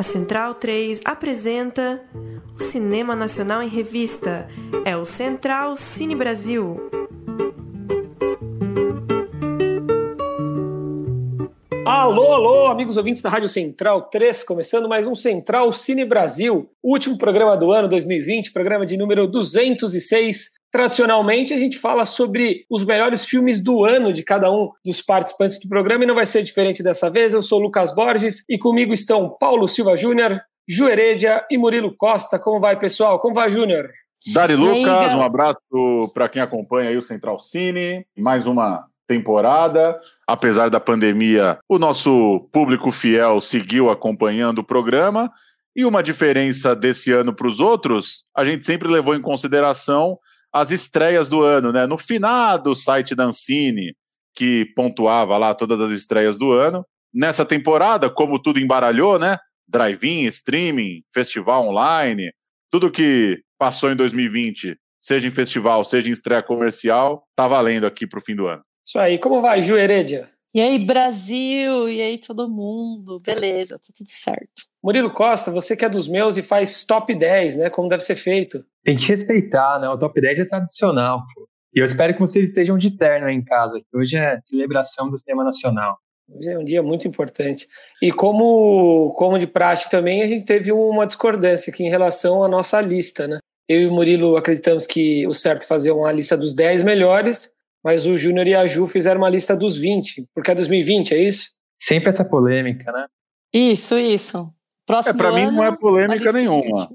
A Central 3 apresenta o Cinema Nacional em Revista. É o Central Cine Brasil. Alô, alô, amigos ouvintes da Rádio Central 3, começando mais um Central Cine Brasil, último programa do ano 2020, programa de número 206. Tradicionalmente, a gente fala sobre os melhores filmes do ano de cada um dos participantes do programa e não vai ser diferente dessa vez. Eu sou Lucas Borges e comigo estão Paulo Silva Júnior, Ju Heredia e Murilo Costa. Como vai, pessoal? Como vai, Júnior? Dari Lucas, um abraço para quem acompanha aí o Central Cine. Mais uma temporada. Apesar da pandemia, o nosso público fiel seguiu acompanhando o programa. E uma diferença desse ano para os outros, a gente sempre levou em consideração as estreias do ano, né? No finado site da Ancine, que pontuava lá todas as estreias do ano. Nessa temporada, como tudo embaralhou, né? Drive-in, streaming, festival online, tudo que passou em 2020, seja em festival, seja em estreia comercial, tá valendo aqui para o fim do ano. Isso aí. Como vai, Ju Heredia? E aí, Brasil? E aí, todo mundo? Beleza, tá tudo certo. Murilo Costa, você que é dos meus e faz top 10, né? Como deve ser feito. Tem que respeitar, né? O top 10 é tradicional, pô. E eu espero que vocês estejam de terno aí em casa, que hoje é celebração do cinema nacional. Hoje é um dia muito importante. E como, como de praxe também, a gente teve uma discordância aqui em relação à nossa lista, né? Eu e o Murilo acreditamos que o certo é fazer uma lista dos 10 melhores, mas o Júnior e a Ju fizeram uma lista dos 20, porque é 2020, é isso? Sempre essa polêmica, né? Isso, isso. Próximo é, para mim não é polêmica nenhuma.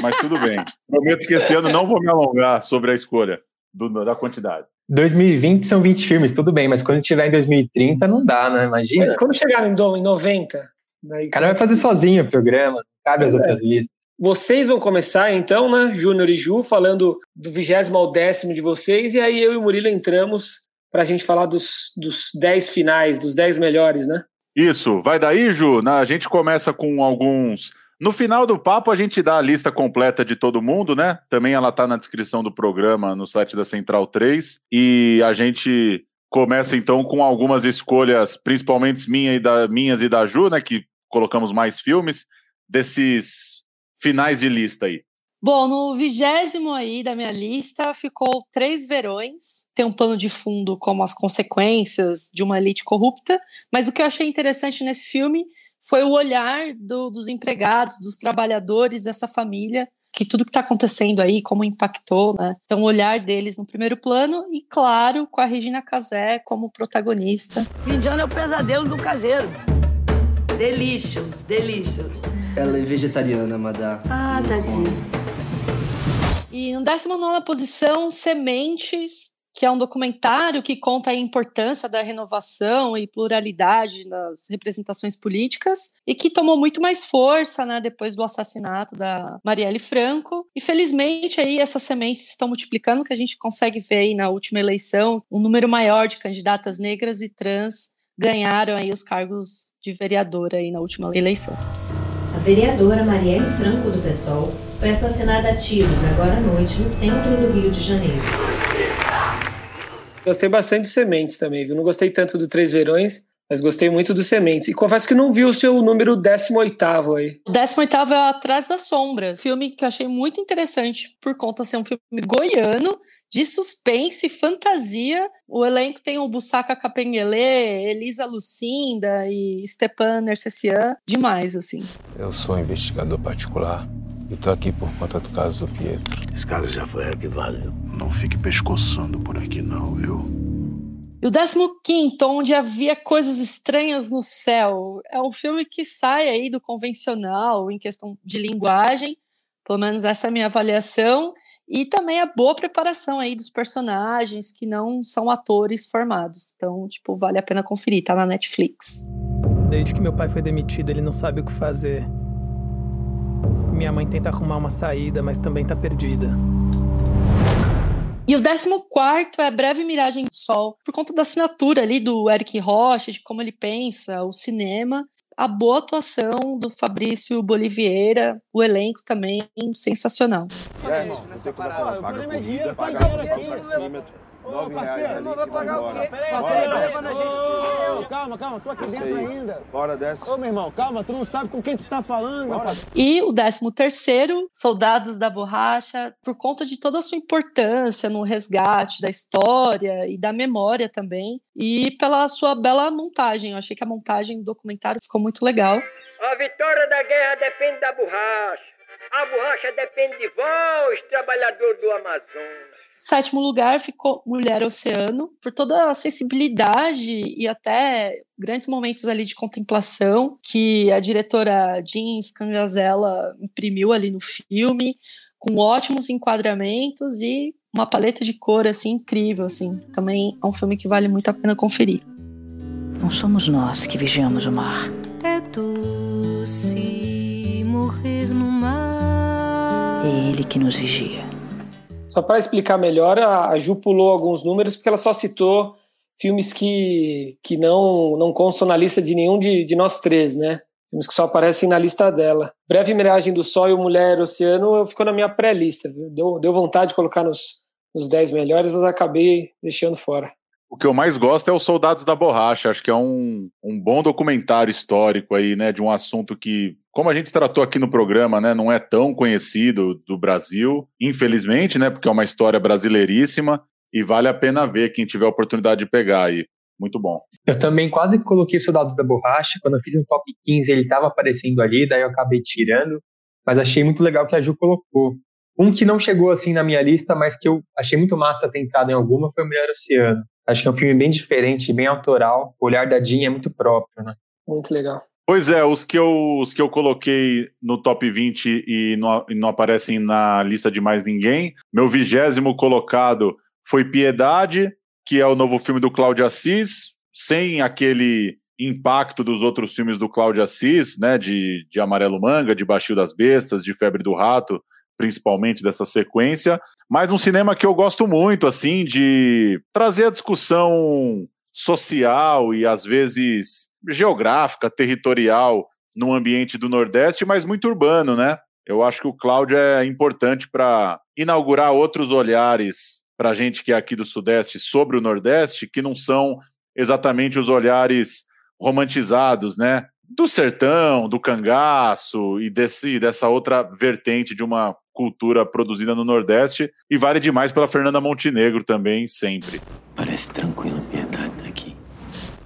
Mas tudo bem. Prometo que esse ano não vou me alongar sobre a escolha do, da quantidade. 2020 são 20 filmes, tudo bem, mas quando tiver em 2030 não dá, né? Imagina. Quando chegar em 90. Daí... O cara vai fazer sozinho o programa, não cabe as é. outras listas. Vocês vão começar então, né, Júnior e Ju, falando do vigésimo ao décimo de vocês, e aí eu e o Murilo entramos para a gente falar dos, dos dez finais, dos dez melhores, né? Isso, vai daí, Ju? A gente começa com alguns. No final do papo, a gente dá a lista completa de todo mundo, né? Também ela está na descrição do programa no site da Central 3. E a gente começa então com algumas escolhas, principalmente minha e da, minhas e da Ju, né? Que colocamos mais filmes, desses finais de lista aí? Bom, no vigésimo aí da minha lista ficou Três Verões. Tem um plano de fundo como as consequências de uma elite corrupta, mas o que eu achei interessante nesse filme foi o olhar do, dos empregados, dos trabalhadores dessa família, que tudo que está acontecendo aí, como impactou, né? Então, o olhar deles no primeiro plano e, claro, com a Regina Casé como protagonista. Fim de ano é o pesadelo do caseiro. Delicious, delicious. Ela é vegetariana, madá. Ah, tadinha. E no 19 posição, Sementes, que é um documentário que conta a importância da renovação e pluralidade das representações políticas e que tomou muito mais força né, depois do assassinato da Marielle Franco. E felizmente aí essas sementes estão multiplicando, que a gente consegue ver aí na última eleição um número maior de candidatas negras e trans ganharam aí os cargos de vereadora aí na última eleição. A vereadora Marielle Franco do PSOL foi assassinada a tiros agora à noite no centro do Rio de Janeiro. Gostei bastante dos Sementes também, viu? Não gostei tanto do Três Verões, mas gostei muito dos Sementes. E confesso que não vi o seu número 18 aí. 18 é Atrás da Sombra, filme que eu achei muito interessante por conta de ser um filme goiano de suspense, fantasia. O elenco tem o Busaka Capenguele, Elisa Lucinda e Stepan Nercessian. Demais, assim. Eu sou investigador particular e tô aqui por conta do caso do Pietro. Esse caso já foi arquivado, viu? Não fique pescoçando por aqui não, viu? E o 15, Onde Havia Coisas Estranhas no Céu, é um filme que sai aí do convencional em questão de linguagem, pelo menos essa é a minha avaliação, e também a boa preparação aí dos personagens que não são atores formados. Então, tipo, vale a pena conferir, tá na Netflix. Desde que meu pai foi demitido, ele não sabe o que fazer. Minha mãe tenta arrumar uma saída, mas também tá perdida. E o 14 é Breve Miragem do Sol, por conta da assinatura ali do Eric Rocha, de como ele pensa o cinema a boa atuação do Fabrício Boliveira, o elenco também sensacional. Ô, parceiro, não vai pagar o quê? Parceiro, tá levando a gente. calma, calma, tô aqui dentro ainda. Bora, desce. Ô, meu irmão, calma, tu não sabe com quem tu tá falando, meu parceiro. E o 13 terceiro, Soldados da Borracha, por conta de toda a sua importância no resgate da história e da memória também, e pela sua bela montagem. Eu achei que a montagem do documentário ficou muito legal. A vitória da guerra depende da borracha. A borracha depende de vós, trabalhador do Amazonas. Sétimo lugar ficou Mulher Oceano, por toda a sensibilidade e até grandes momentos ali de contemplação que a diretora Jean Scangazella imprimiu ali no filme, com ótimos enquadramentos e uma paleta de cor assim incrível assim. Também é um filme que vale muito a pena conferir. Não somos nós que vigiamos o mar. É doce morrer no mar. É ele que nos vigia. Só para explicar melhor, a Ju pulou alguns números porque ela só citou filmes que, que não, não constam na lista de nenhum de, de nós três, né? Filmes que só aparecem na lista dela. Breve Miragem do Sol e o Mulher Oceano ficou na minha pré-lista. Deu, deu vontade de colocar nos, nos 10 melhores, mas acabei deixando fora. O que eu mais gosto é os Soldados da Borracha. Acho que é um, um bom documentário histórico aí, né? De um assunto que como a gente tratou aqui no programa, né, não é tão conhecido do Brasil, infelizmente, né, porque é uma história brasileiríssima e vale a pena ver quem tiver a oportunidade de pegar aí. Muito bom. Eu também quase coloquei Soldados da Borracha. Quando eu fiz um top 15, ele estava aparecendo ali, daí eu acabei tirando. Mas achei muito legal que a Ju colocou. Um que não chegou assim na minha lista, mas que eu achei muito massa ter entrado em alguma foi o Melhor Oceano. Acho que é um filme bem diferente, bem autoral. O olhar da Jean é muito próprio, né? Muito legal. Pois é, os que eu, os que eu coloquei no top 20 e não, e não aparecem na lista de mais ninguém. Meu vigésimo colocado foi Piedade, que é o novo filme do Cláudio Assis, sem aquele impacto dos outros filmes do Cláudio Assis, né, de, de Amarelo Manga, de Baixio das Bestas, de Febre do Rato, principalmente dessa sequência, mas um cinema que eu gosto muito, assim, de trazer a discussão social e às vezes geográfica, territorial no ambiente do Nordeste, mas muito urbano, né? Eu acho que o Cláudio é importante para inaugurar outros olhares para a gente que é aqui do Sudeste sobre o Nordeste, que não são exatamente os olhares romantizados, né? Do sertão, do cangaço e desse, dessa outra vertente de uma cultura produzida no Nordeste. E vale demais pela Fernanda Montenegro também, sempre. Parece tranquilo, piedade daqui.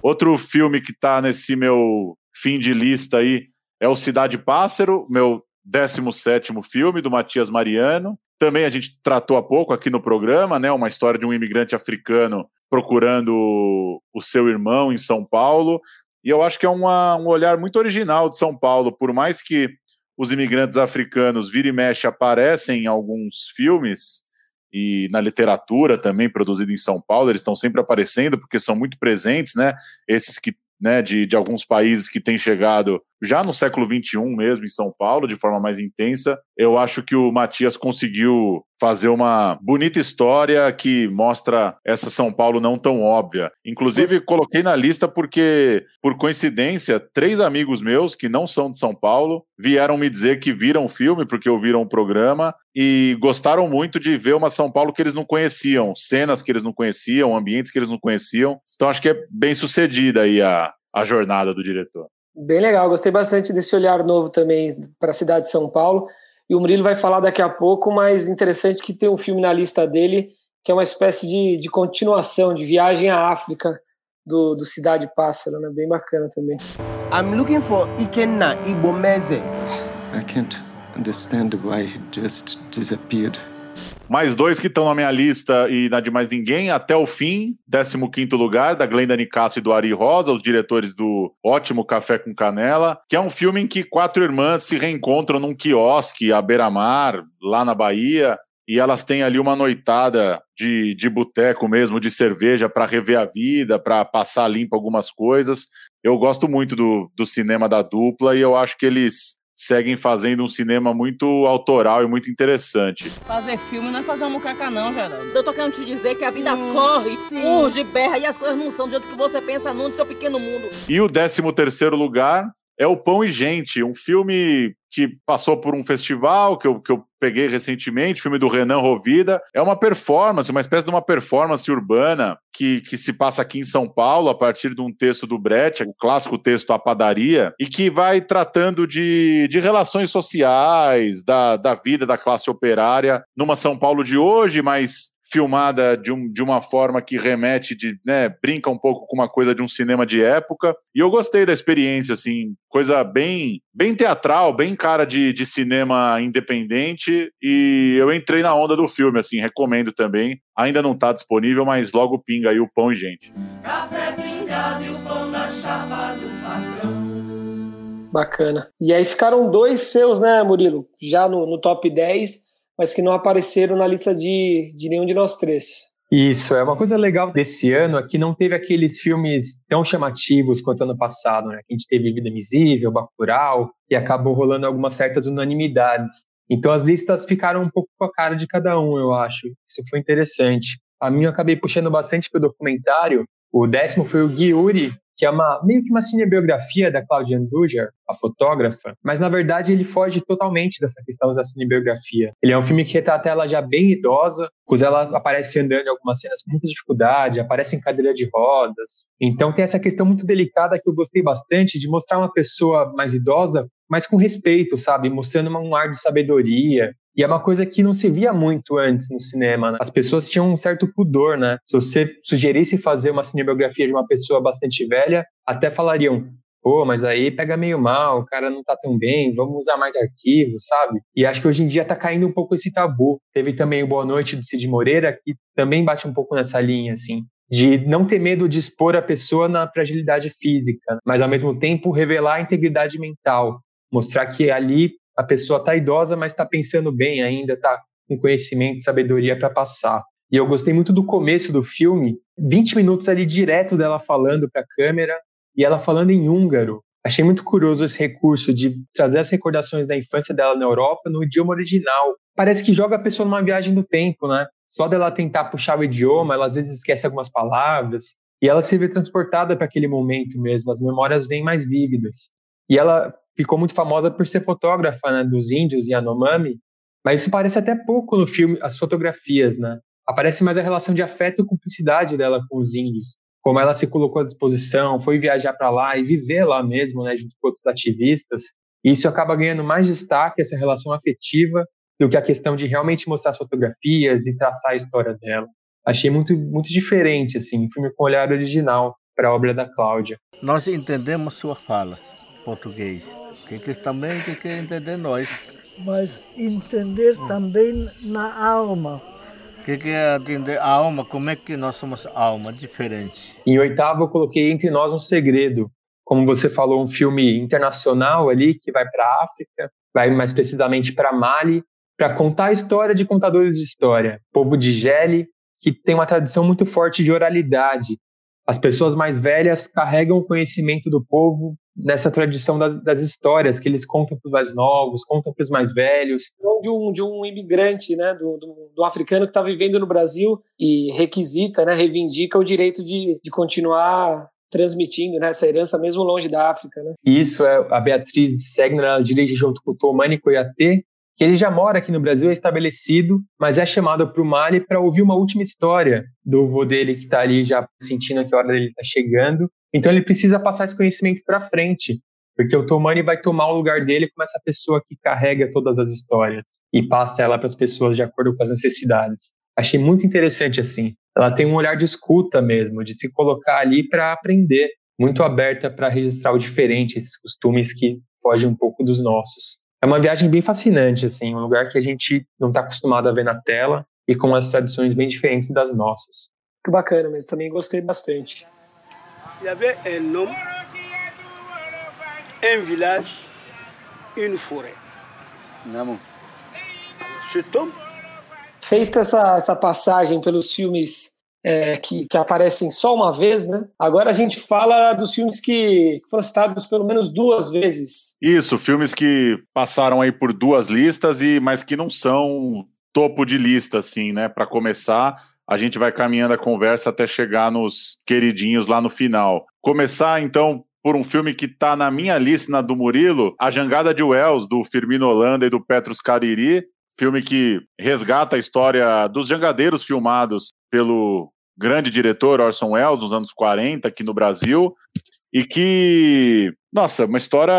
Outro filme que está nesse meu fim de lista aí é o Cidade Pássaro, meu 17 filme do Matias Mariano. Também a gente tratou há pouco aqui no programa, né? Uma história de um imigrante africano procurando o seu irmão em São Paulo. E eu acho que é uma, um olhar muito original de São Paulo, por mais que os imigrantes africanos vira e mexe aparecem em alguns filmes, e na literatura também produzida em São Paulo, eles estão sempre aparecendo porque são muito presentes, né? Esses que né, de, de alguns países que têm chegado já no século XXI mesmo em São Paulo, de forma mais intensa. Eu acho que o Matias conseguiu fazer uma bonita história que mostra essa São Paulo não tão óbvia. Inclusive, coloquei na lista porque, por coincidência, três amigos meus que não são de São Paulo vieram me dizer que viram o filme, porque ouviram o programa, e gostaram muito de ver uma São Paulo que eles não conheciam, cenas que eles não conheciam, ambientes que eles não conheciam. Então, acho que é bem sucedida aí a, a jornada do diretor. Bem legal, gostei bastante desse olhar novo também para a cidade de São Paulo. E o Murilo vai falar daqui a pouco, mas interessante que tem um filme na lista dele que é uma espécie de, de continuação, de viagem à África do, do Cidade Pássaro, né? Bem bacana também. I'm looking for Ikenna Ibomeze. I can't understand why he just disappeared. Mais dois que estão na minha lista e na de mais ninguém, até o fim, 15 lugar, da Glenda Nicasso e do Ari Rosa, os diretores do ótimo Café com Canela, que é um filme em que quatro irmãs se reencontram num quiosque à beira-mar, lá na Bahia, e elas têm ali uma noitada de, de boteco mesmo, de cerveja, para rever a vida, para passar limpo algumas coisas. Eu gosto muito do, do cinema da dupla e eu acho que eles seguem fazendo um cinema muito autoral e muito interessante. Fazer filme não é fazer um mucaca não, Geraldo. Eu tô querendo te dizer que a vida hum, corre, sim. urge, berra e as coisas não são do jeito que você pensa não, do seu pequeno mundo. E o 13 terceiro lugar é o Pão e Gente, um filme que passou por um festival que eu, que eu peguei recentemente, filme do Renan Rovida. É uma performance, uma espécie de uma performance urbana que, que se passa aqui em São Paulo, a partir de um texto do Brecht, o clássico texto A Padaria, e que vai tratando de, de relações sociais, da, da vida da classe operária numa São Paulo de hoje, mas filmada de, um, de uma forma que remete, de, né, brinca um pouco com uma coisa de um cinema de época. E eu gostei da experiência, assim, coisa bem, bem teatral, bem cara de, de cinema independente. E eu entrei na onda do filme, assim, recomendo também. Ainda não está disponível, mas logo pinga aí o pão e gente. Café pingado e o pão na chapa do patrão. Bacana. E aí ficaram dois seus, né, Murilo? Já no, no top 10 mas que não apareceram na lista de, de nenhum de nós três. Isso, é uma coisa legal desse ano é que não teve aqueles filmes tão chamativos quanto ano passado, né? A gente teve Vida Invisível, Bacurau, e acabou rolando algumas certas unanimidades. Então as listas ficaram um pouco com a cara de cada um, eu acho. Isso foi interessante. A minha eu acabei puxando bastante pro documentário. O décimo foi o Gui Uri, que é uma, meio que uma cinebiografia da Claudia Andujar, a fotógrafa, mas na verdade ele foge totalmente dessa questão da cinebiografia. Ele é um filme que retrata ela já bem idosa, pois ela aparece andando em algumas cenas com muita dificuldade, aparece em cadeira de rodas. Então tem essa questão muito delicada que eu gostei bastante de mostrar uma pessoa mais idosa, mas com respeito, sabe? Mostrando um ar de sabedoria, e é uma coisa que não se via muito antes no cinema. Né? As pessoas tinham um certo pudor, né? Se você sugerisse fazer uma cinebiografia de uma pessoa bastante velha, até falariam: pô, mas aí pega meio mal, o cara não tá tão bem, vamos usar mais arquivos, sabe? E acho que hoje em dia tá caindo um pouco esse tabu. Teve também o Boa Noite do Cid Moreira, que também bate um pouco nessa linha, assim. De não ter medo de expor a pessoa na fragilidade física, mas ao mesmo tempo revelar a integridade mental. Mostrar que ali a pessoa está idosa, mas está pensando bem ainda, está com conhecimento, sabedoria para passar. E eu gostei muito do começo do filme, 20 minutos ali direto dela falando para a câmera e ela falando em húngaro. Achei muito curioso esse recurso de trazer as recordações da infância dela na Europa no idioma original. Parece que joga a pessoa numa viagem do tempo, né? Só dela tentar puxar o idioma, ela às vezes esquece algumas palavras e ela se vê transportada para aquele momento mesmo. As memórias vêm mais vívidas. E ela ficou muito famosa por ser fotógrafa né, dos índios e Anomami, mas isso parece até pouco no filme, as fotografias, né? Aparece mais a relação de afeto e cumplicidade dela com os índios, como ela se colocou à disposição, foi viajar para lá e viver lá mesmo, né, junto com outros ativistas. E isso acaba ganhando mais destaque, essa relação afetiva, do que a questão de realmente mostrar as fotografias e traçar a história dela. Achei muito, muito diferente, assim, um filme com olhar original para a obra da Cláudia. Nós entendemos sua fala, português que, que também que quer entender nós. Mas entender também na alma. Que, é entender a alma? Como é que nós somos alma diferente? Em oitavo, eu coloquei Entre Nós um Segredo. Como você falou, um filme internacional ali que vai para a África, vai mais precisamente para Mali, para contar a história de contadores de história. Povo de Gele, que tem uma tradição muito forte de oralidade. As pessoas mais velhas carregam o conhecimento do povo nessa tradição das, das histórias que eles contam para os mais novos, contam para os mais velhos. De um, de um imigrante, né, do, do, do africano que está vivendo no Brasil e requisita, né, reivindica o direito de, de continuar transmitindo né, essa herança mesmo longe da África. Né? Isso, é, a Beatriz Segner ela dirige junto com o Tomani Koyate, que ele já mora aqui no Brasil, é estabelecido, mas é chamado para o Mali para ouvir uma última história do vô dele que está ali já sentindo que a hora dele está chegando. Então ele precisa passar esse conhecimento para frente, porque o Tomani vai tomar o lugar dele como essa pessoa que carrega todas as histórias e passa ela para as pessoas de acordo com as necessidades. Achei muito interessante assim. Ela tem um olhar de escuta mesmo, de se colocar ali para aprender, muito aberta para registrar o diferente, esses costumes que fogem um pouco dos nossos. É uma viagem bem fascinante, assim, um lugar que a gente não está acostumado a ver na tela e com as tradições bem diferentes das nossas. Que bacana, mas também gostei bastante. Il y avait un homme, un village, une forêt. Cet homme. Feita essa, essa passagem pelos filmes é, que, que, aparecem só uma vez, né? Agora a gente fala dos filmes que, que foram citados pelo menos duas vezes. Isso, filmes que passaram aí por duas listas, e mas que não são topo de lista, assim, né? Para começar, a gente vai caminhando a conversa até chegar nos queridinhos lá no final. Começar, então, por um filme que está na minha lista, na do Murilo, A Jangada de Wells, do Firmino Holanda e do Petrus Cariri, filme que resgata a história dos jangadeiros filmados pelo grande diretor Orson Welles nos anos 40 aqui no Brasil e que, nossa, uma história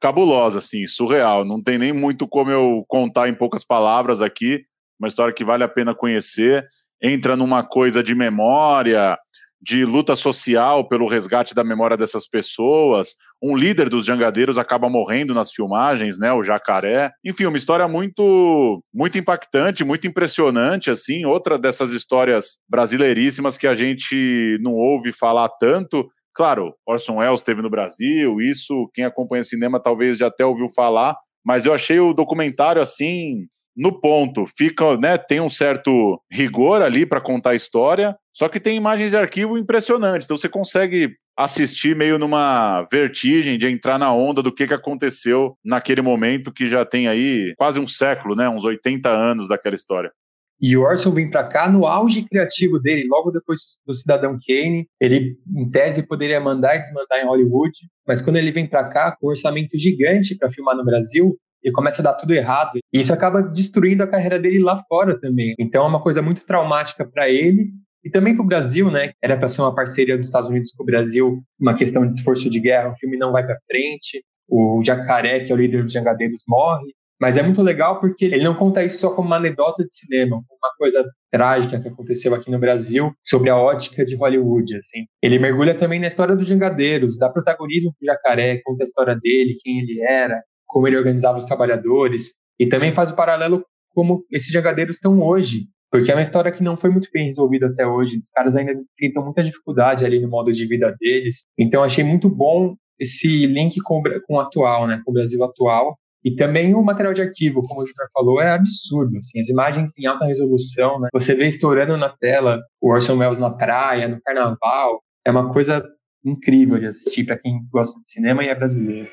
cabulosa, assim, surreal. Não tem nem muito como eu contar em poucas palavras aqui. Uma história que vale a pena conhecer. Entra numa coisa de memória, de luta social pelo resgate da memória dessas pessoas. Um líder dos jangadeiros acaba morrendo nas filmagens, né, o Jacaré. Enfim, uma história muito muito impactante, muito impressionante assim, outra dessas histórias brasileiríssimas que a gente não ouve falar tanto. Claro, Orson Welles esteve no Brasil, isso quem acompanha cinema talvez já até ouviu falar, mas eu achei o documentário assim no ponto. Fica, né, tem um certo rigor ali para contar a história, só que tem imagens de arquivo impressionantes. Então você consegue assistir meio numa vertigem de entrar na onda do que, que aconteceu naquele momento que já tem aí quase um século, né, uns 80 anos daquela história. E o Orson vem para cá no auge criativo dele, logo depois do Cidadão Kane. Ele, em tese, poderia mandar e desmandar em Hollywood, mas quando ele vem para cá com um orçamento gigante para filmar no Brasil, e começa a dar tudo errado. E isso acaba destruindo a carreira dele lá fora também. Então é uma coisa muito traumática para ele e também para o Brasil, né? Era para ser uma parceria dos Estados Unidos com o Brasil, uma questão de esforço de guerra. O filme não vai para frente. O Jacaré, que é o líder dos jangadeiros, morre. Mas é muito legal porque ele não conta isso só como uma anedota de cinema, uma coisa trágica que aconteceu aqui no Brasil sobre a ótica de Hollywood, assim. Ele mergulha também na história dos jangadeiros, dá protagonismo pro Jacaré, conta a história dele, quem ele era, como ele organizava os trabalhadores, e também faz o paralelo como esses jangadeiros estão hoje, porque é uma história que não foi muito bem resolvida até hoje. Os caras ainda enfrentam muita dificuldade ali no modo de vida deles. Então achei muito bom esse link com, com o atual, né, com o Brasil atual. E também o material de arquivo, como o Júnior falou, é absurdo. Assim, as imagens em alta resolução, né? Você vê estourando na tela o Orson Welles na praia, no carnaval. É uma coisa incrível de assistir para quem gosta de cinema e é brasileiro.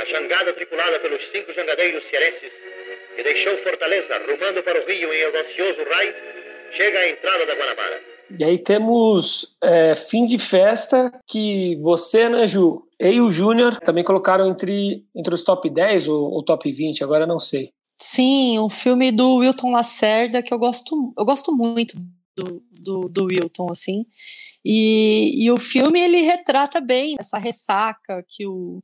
A jangada tripulada pelos cinco jangadeiros cearenses, que deixou Fortaleza rumando para o Rio em audacioso raid, chega à entrada da Guanabara. E aí temos é, Fim de Festa, que você, né, Ju, e o Júnior também colocaram entre, entre os top 10 ou, ou top 20, agora não sei. Sim, um filme do Wilton Lacerda que eu gosto, eu gosto muito do, do, do Wilton, assim. E, e o filme ele retrata bem essa ressaca que o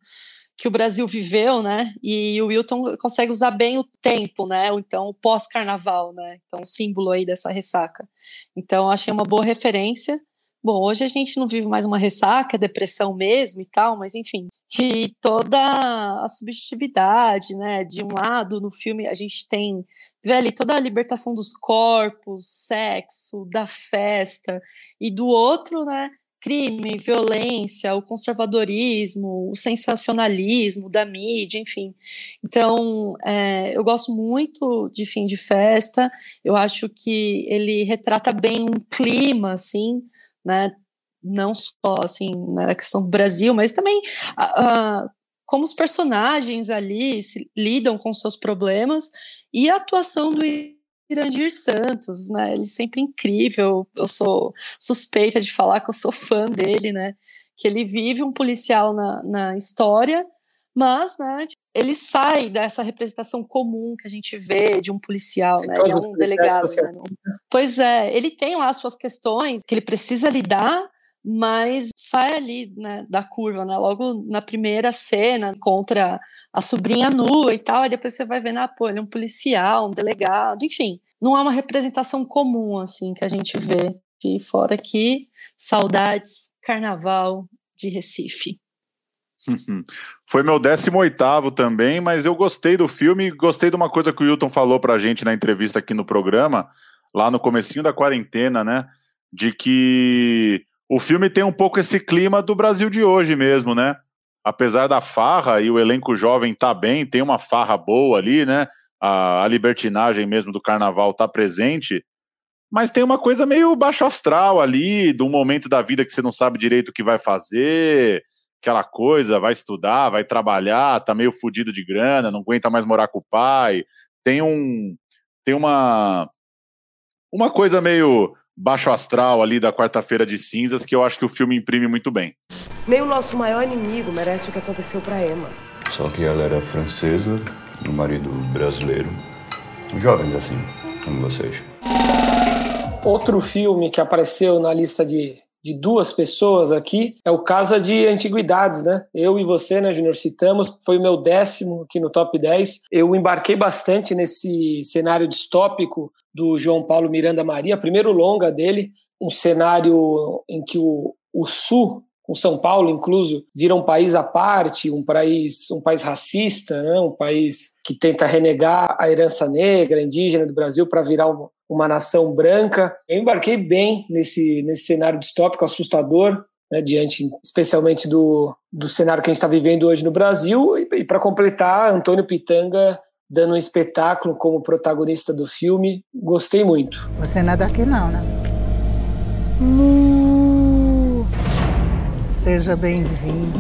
que o Brasil viveu, né? E o Wilton consegue usar bem o tempo, né? Ou então o pós-carnaval, né? Então, o símbolo aí dessa ressaca. Então, achei uma boa referência. Bom, hoje a gente não vive mais uma ressaca, depressão mesmo e tal, mas enfim. E toda a subjetividade, né? De um lado, no filme, a gente tem ali toda a libertação dos corpos, sexo, da festa, e do outro, né? Crime, violência, o conservadorismo, o sensacionalismo da mídia, enfim. Então, é, eu gosto muito de Fim de Festa, eu acho que ele retrata bem um clima, assim, né, não só, assim, na questão do Brasil, mas também como os personagens ali se, lidam com seus problemas e a atuação do Irandir Santos, né? Ele sempre incrível. Eu sou suspeita de falar que eu sou fã dele, né? Que ele vive um policial na, na história, mas, né? Ele sai dessa representação comum que a gente vê de um policial, né? Ele é um delegado. Né? Pois é, ele tem lá suas questões que ele precisa lidar, mas sai ali né, da curva, né? Logo na primeira cena, contra a sobrinha nua e tal, aí depois você vai vendo, ah, pô, ele é um policial, um delegado, enfim. Não é uma representação comum, assim, que a gente vê. E fora aqui, saudades, carnaval de Recife. Foi meu 18 também, mas eu gostei do filme, gostei de uma coisa que o Wilton falou pra gente na entrevista aqui no programa, lá no comecinho da quarentena, né? De que o filme tem um pouco esse clima do Brasil de hoje mesmo, né? Apesar da farra e o elenco jovem tá bem, tem uma farra boa ali, né? A, a libertinagem mesmo do carnaval tá presente, mas tem uma coisa meio baixo astral ali, de um momento da vida que você não sabe direito o que vai fazer, aquela coisa, vai estudar, vai trabalhar, tá meio fudido de grana, não aguenta mais morar com o pai. Tem um tem uma uma coisa meio baixo astral ali da quarta-feira de cinzas que eu acho que o filme imprime muito bem. Nem o nosso maior inimigo merece o que aconteceu para Emma. Só que ela era francesa, o marido brasileiro. Jovens assim, como vocês. Outro filme que apareceu na lista de, de duas pessoas aqui é o Casa de Antiguidades, né? Eu e você, né, Júnior, citamos, foi o meu décimo aqui no top 10. Eu embarquei bastante nesse cenário distópico do João Paulo Miranda Maria, primeiro longa dele, um cenário em que o, o Sul com São Paulo incluso, vira um país à parte, um país, um país racista, né? um país que tenta renegar a herança negra, indígena do Brasil para virar uma, uma nação branca. Eu embarquei bem nesse, nesse cenário distópico assustador, né, diante especialmente do, do cenário que a gente está vivendo hoje no Brasil. E, e para completar, Antônio Pitanga dando um espetáculo como protagonista do filme. Gostei muito. Você não é daqui não, né? Seja bem-vindo.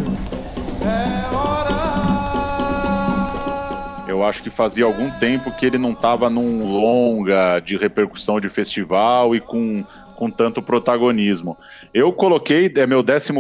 Eu acho que fazia algum tempo que ele não estava num longa de repercussão de festival e com, com tanto protagonismo. Eu coloquei, é meu 14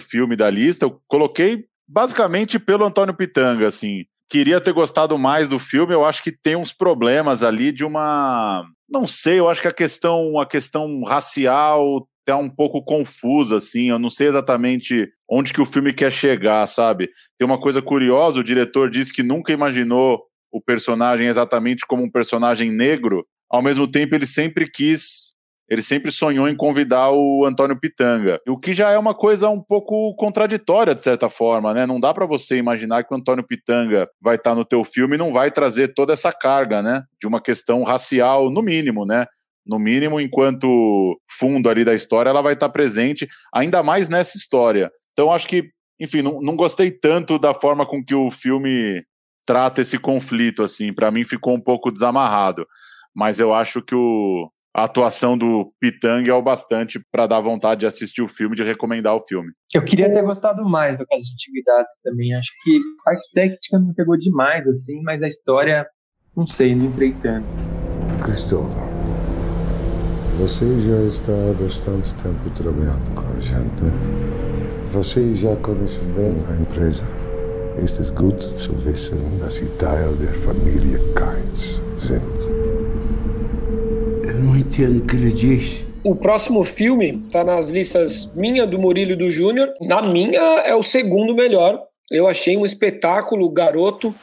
filme da lista, eu coloquei basicamente pelo Antônio Pitanga, assim. Queria ter gostado mais do filme, eu acho que tem uns problemas ali de uma. Não sei, eu acho que a questão, a questão racial tá um pouco confusa, assim. Eu não sei exatamente onde que o filme quer chegar, sabe? Tem uma coisa curiosa: o diretor disse que nunca imaginou o personagem exatamente como um personagem negro. Ao mesmo tempo, ele sempre quis. Ele sempre sonhou em convidar o Antônio Pitanga, o que já é uma coisa um pouco contraditória de certa forma, né? Não dá para você imaginar que o Antônio Pitanga vai estar tá no teu filme e não vai trazer toda essa carga, né? De uma questão racial, no mínimo, né? No mínimo, enquanto fundo ali da história, ela vai estar presente, ainda mais nessa história. Então, acho que, enfim, não, não gostei tanto da forma com que o filme trata esse conflito, assim, para mim ficou um pouco desamarrado. Mas eu acho que o, a atuação do Pitang é o bastante para dar vontade de assistir o filme, de recomendar o filme. Eu queria ter gostado mais do Caso de Antiguidades também. Acho que a parte técnica me pegou demais, assim, mas a história, não sei, não entrei tanto. Cristóvão. Você já está há bastante tempo trabalhando com a gente. Né? Você já conhece bem a empresa. Ist es gut zu wissen, dass Sie Teil der Familie sind? Eu não entendo o que ele diz. O próximo filme está nas listas minha, do Murilo e do Júnior. Na minha, é o segundo melhor. Eu achei um espetáculo, garoto,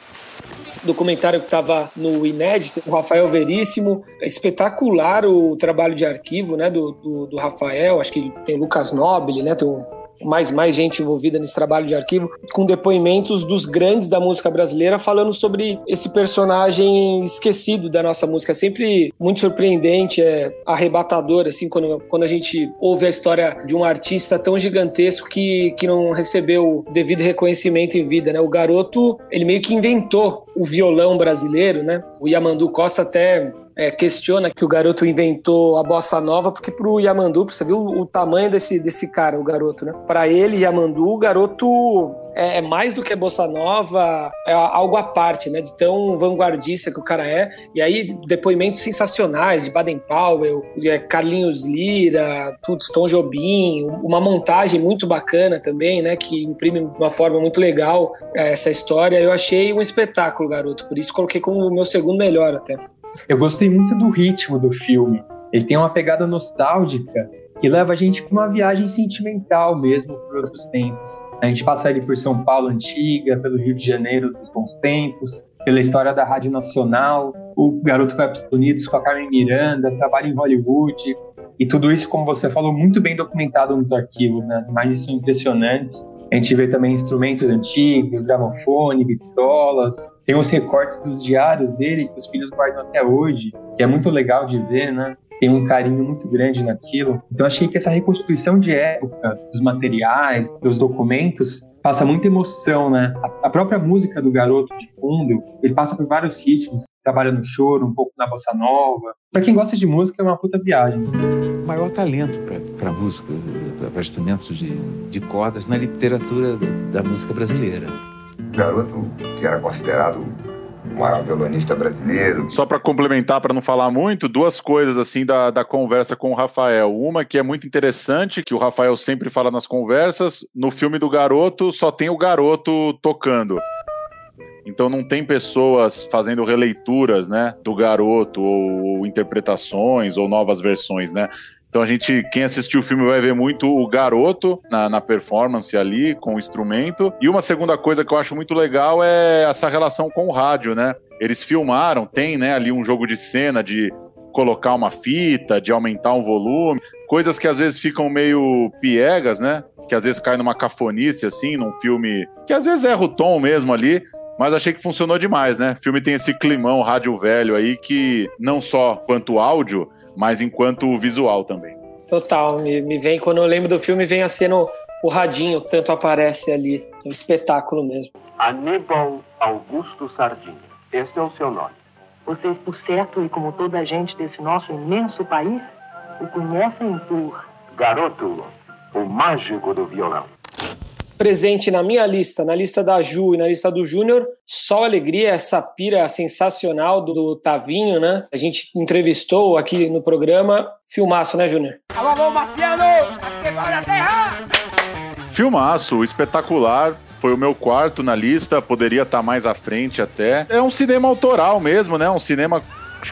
documentário que estava no Inédito, o Rafael Veríssimo. É espetacular o trabalho de arquivo né, do, do, do Rafael. Acho que tem o Lucas Nobile, né? Tem um, mais, mais gente envolvida nesse trabalho de arquivo, com depoimentos dos grandes da música brasileira falando sobre esse personagem esquecido da nossa música. É sempre muito surpreendente, é arrebatador, assim, quando, quando a gente ouve a história de um artista tão gigantesco que, que não recebeu o devido reconhecimento em vida, né? O garoto, ele meio que inventou o violão brasileiro, né? O Yamandu Costa até é, questiona que o garoto inventou a bossa nova, porque pro Yamandu, você viu o, tamanho desse, desse cara, o garoto, né? Para ele, Yamandu, o garoto é, é, mais do que bossa nova, é algo à parte, né? De tão vanguardista que o cara é. E aí, depoimentos sensacionais de Baden Powell, é, Carlinhos Lira, putz, Tom Jobim, uma montagem muito bacana também, né? Que imprime de uma forma muito legal é, essa história. Eu achei um espetáculo, garoto. Por isso coloquei como o meu segundo melhor até. Eu gostei muito do ritmo do filme. Ele tem uma pegada nostálgica que leva a gente para uma viagem sentimental mesmo por outros tempos. A gente passa ali por São Paulo antiga, pelo Rio de Janeiro dos bons tempos, pela história da Rádio Nacional. O garoto vai para os Unidos com a Carmen Miranda, trabalha em Hollywood. E tudo isso, como você falou, muito bem documentado nos arquivos, né? As imagens são impressionantes. A gente vê também instrumentos antigos, gramofone, vitrolas. Tem os recortes dos diários dele que os filhos guardam até hoje, que é muito legal de ver, né? Tem um carinho muito grande naquilo. Então achei que essa reconstrução de época, dos materiais, dos documentos, passa muita emoção, né? A própria música do garoto de fundo, ele passa por vários ritmos, trabalha no choro, um pouco na bossa nova. Para quem gosta de música, é uma puta viagem. O maior talento para música, para instrumentos de, de cordas na literatura da música brasileira. O garoto que era considerado o maior violonista brasileiro. Só para complementar, para não falar muito, duas coisas assim da, da conversa com o Rafael. Uma que é muito interessante, que o Rafael sempre fala nas conversas, no filme do garoto só tem o garoto tocando. Então não tem pessoas fazendo releituras, né, do garoto ou, ou interpretações ou novas versões, né? Então a gente, quem assistiu o filme vai ver muito o garoto na, na, performance ali, com o instrumento. E uma segunda coisa que eu acho muito legal é essa relação com o rádio, né? Eles filmaram, tem né, ali um jogo de cena de colocar uma fita, de aumentar um volume, coisas que às vezes ficam meio piegas, né? Que às vezes cai numa cafonice, assim, num filme que às vezes erra o tom mesmo ali. Mas achei que funcionou demais, né? O filme tem esse climão rádio velho aí que não só quanto áudio, mas enquanto visual também. Total, me, me vem, quando eu lembro do filme, vem a cena o radinho, tanto aparece ali, é um espetáculo mesmo. Aníbal Augusto Sardinha, esse é o seu nome. Vocês, por certo, e como toda a gente desse nosso imenso país, o conhecem por... Garoto, o mágico do violão presente na minha lista, na lista da Ju e na lista do Júnior, só alegria, essa pira sensacional do, do, Tavinho, né? A gente entrevistou aqui no programa. Filmaço, né, Júnior? Alô, alô, Marciano! Aqui da terra! Filmaço, espetacular. Foi o meu quarto na lista, poderia estar mais à frente até. É um cinema autoral mesmo, né? Um cinema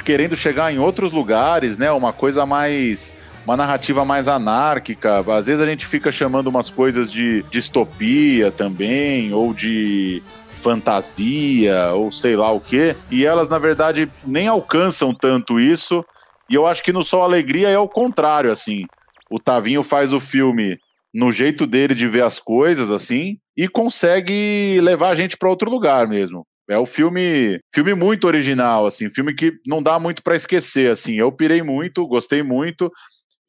querendo chegar em outros lugares, né? Uma coisa mais uma narrativa mais anárquica. Às vezes a gente fica chamando umas coisas de distopia também, ou de fantasia, ou sei lá o quê, e elas, na verdade, nem alcançam tanto isso. E eu acho que no Sol Alegria é o contrário, assim. O Tavinho faz o filme no jeito dele de ver as coisas, assim, e consegue levar a gente para outro lugar mesmo. É o filme, filme muito original, assim, filme que não dá muito para esquecer, assim. Eu pirei muito, gostei muito.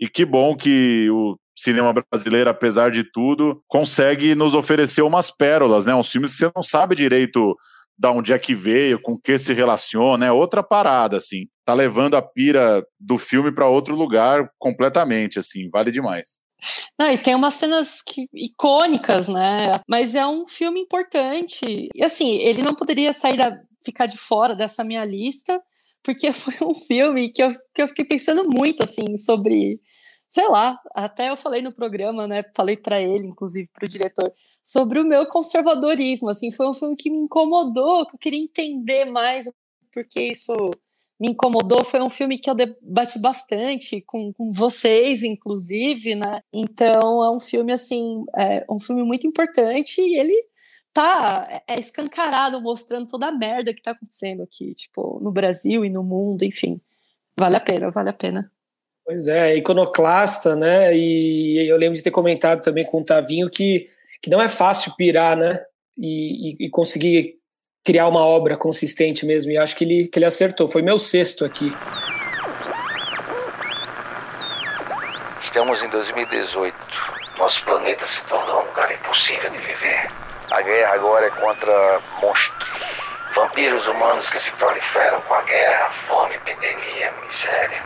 E que bom que o cinema brasileiro, apesar de tudo, consegue nos oferecer umas pérolas, né? Uns filmes que você não sabe direito da onde é que veio, com que se relaciona, é outra parada, assim. Tá levando a pira do filme para outro lugar completamente, assim, vale demais. Não, e tem umas cenas que, icônicas, né? Mas é um filme importante. E assim, ele não poderia sair da, ficar de fora dessa minha lista, porque foi um filme que eu, que eu fiquei pensando muito, assim, sobre, sei lá, até eu falei no programa, né, falei para ele, inclusive para o diretor, sobre o meu conservadorismo, assim, foi um filme que me incomodou, que eu queria entender mais porque isso me incomodou, foi um filme que eu debati bastante com, com vocês, inclusive, né, então é um filme, assim, é um filme muito importante e ele tá é, é escancarado mostrando toda a merda que tá acontecendo aqui, tipo, no Brasil e no mundo, enfim. Vale a pena, vale a pena. Pois é, iconoclasta, né? E eu lembro de ter comentado também com o Tavinho que, que não é fácil pirar, né? E, e, e conseguir criar uma obra consistente mesmo. E acho que ele, que ele acertou. Foi meu sexto aqui. Estamos em 2018. Nosso planeta se tornou um lugar impossível de viver. A guerra agora é contra monstros. Vampiros humanos que se proliferam com a guerra, fome, epidemia, miséria.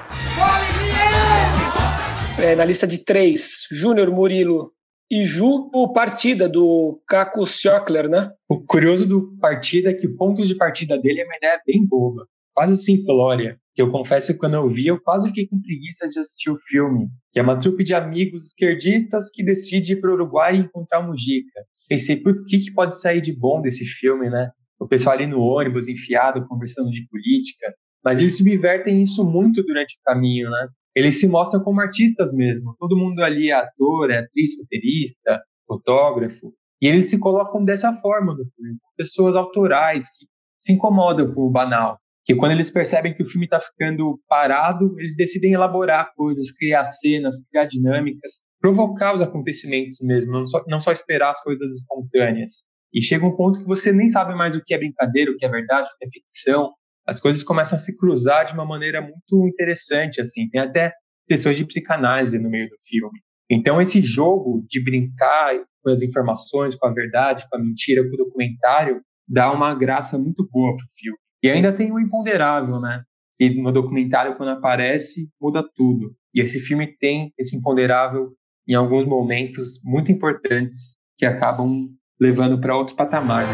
É, na lista de três, Júnior Murilo e Ju, o Partida, do Caco Schockler, né? O curioso do Partida é que o ponto de partida dele é uma ideia bem boba, quase simplória, que eu confesso que quando eu vi, eu quase fiquei com preguiça de assistir o filme, que é uma trupe de amigos esquerdistas que decide ir para o Uruguai encontrar o Mujica pensei, putz, o que, que pode sair de bom desse filme, né? O pessoal ali no ônibus, enfiado, conversando de política. Mas eles subvertem isso muito durante o caminho, né? Eles se mostram como artistas mesmo. Todo mundo ali é ator, é atriz, roteirista, fotógrafo. E eles se colocam dessa forma no filme. Pessoas autorais que se incomodam com o banal. Que quando eles percebem que o filme está ficando parado, eles decidem elaborar coisas, criar cenas, criar dinâmicas provocar os acontecimentos mesmo, não só, não só esperar as coisas espontâneas. E chega um ponto que você nem sabe mais o que é brincadeira, o que é verdade, o que é ficção. As coisas começam a se cruzar de uma maneira muito interessante, assim. Tem até sessões de psicanálise no meio do filme. Então, esse jogo de brincar com as informações, com a verdade, com a mentira, com o documentário, dá uma graça muito boa pro filme. E ainda tem o imponderável, né? E no documentário, quando aparece, muda tudo. E esse filme tem esse imponderável em alguns momentos muito importantes que acabam levando para outros patamares.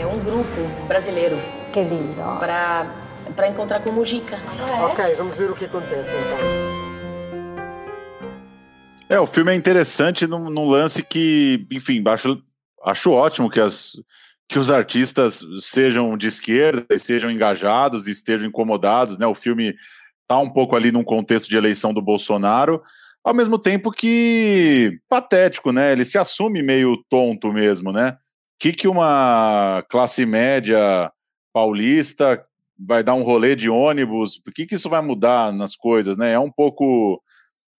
É um grupo brasileiro. Que lindo. Pra encontrar com o Mujica. Ok, vamos ver o que acontece então. É, o filme é interessante num, num lance que, enfim, acho, acho ótimo que, as, que os artistas sejam de esquerda, sejam engajados e estejam incomodados, né? O filme tá um pouco ali num contexto de eleição do Bolsonaro, ao mesmo tempo que patético, né? Ele se assume meio tonto mesmo, né? O que, que uma classe média paulista vai dar um rolê de ônibus? O que, que isso vai mudar nas coisas, né? É um pouco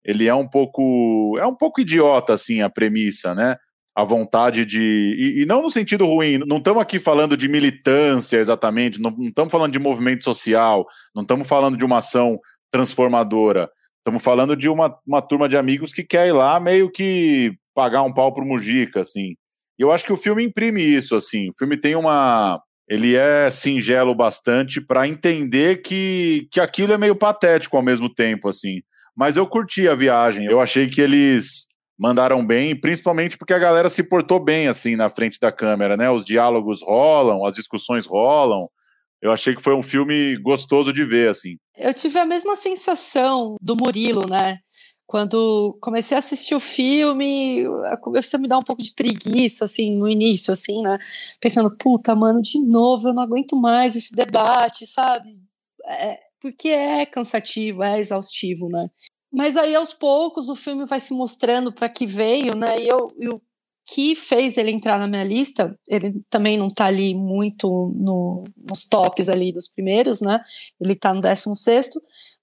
ele é um pouco é um pouco idiota assim a premissa, né? A vontade de e, e não no sentido ruim. Não estamos aqui falando de militância exatamente, não estamos falando de movimento social, não estamos falando de uma ação transformadora. Estamos falando de uma, uma turma de amigos que quer ir lá meio que pagar um pau pro Mujica, assim. E eu acho que o filme imprime isso, assim. O filme tem uma ele é singelo bastante para entender que, que aquilo é meio patético ao mesmo tempo, assim. Mas eu curti a viagem. Eu achei que eles mandaram bem, principalmente porque a galera se portou bem assim na frente da câmera, né? Os diálogos rolam, as discussões rolam. Eu achei que foi um filme gostoso de ver, assim. Eu tive a mesma sensação do Murilo, né? Quando comecei a assistir o filme, começou a me dar um pouco de preguiça, assim, no início, assim, né? Pensando, puta, mano, de novo, eu não aguento mais esse debate, sabe? É, porque é cansativo, é exaustivo, né? Mas aí aos poucos o filme vai se mostrando para que veio, né? E, eu, e o que fez ele entrar na minha lista, ele também não tá ali muito no, nos tops ali dos primeiros, né? Ele tá no 16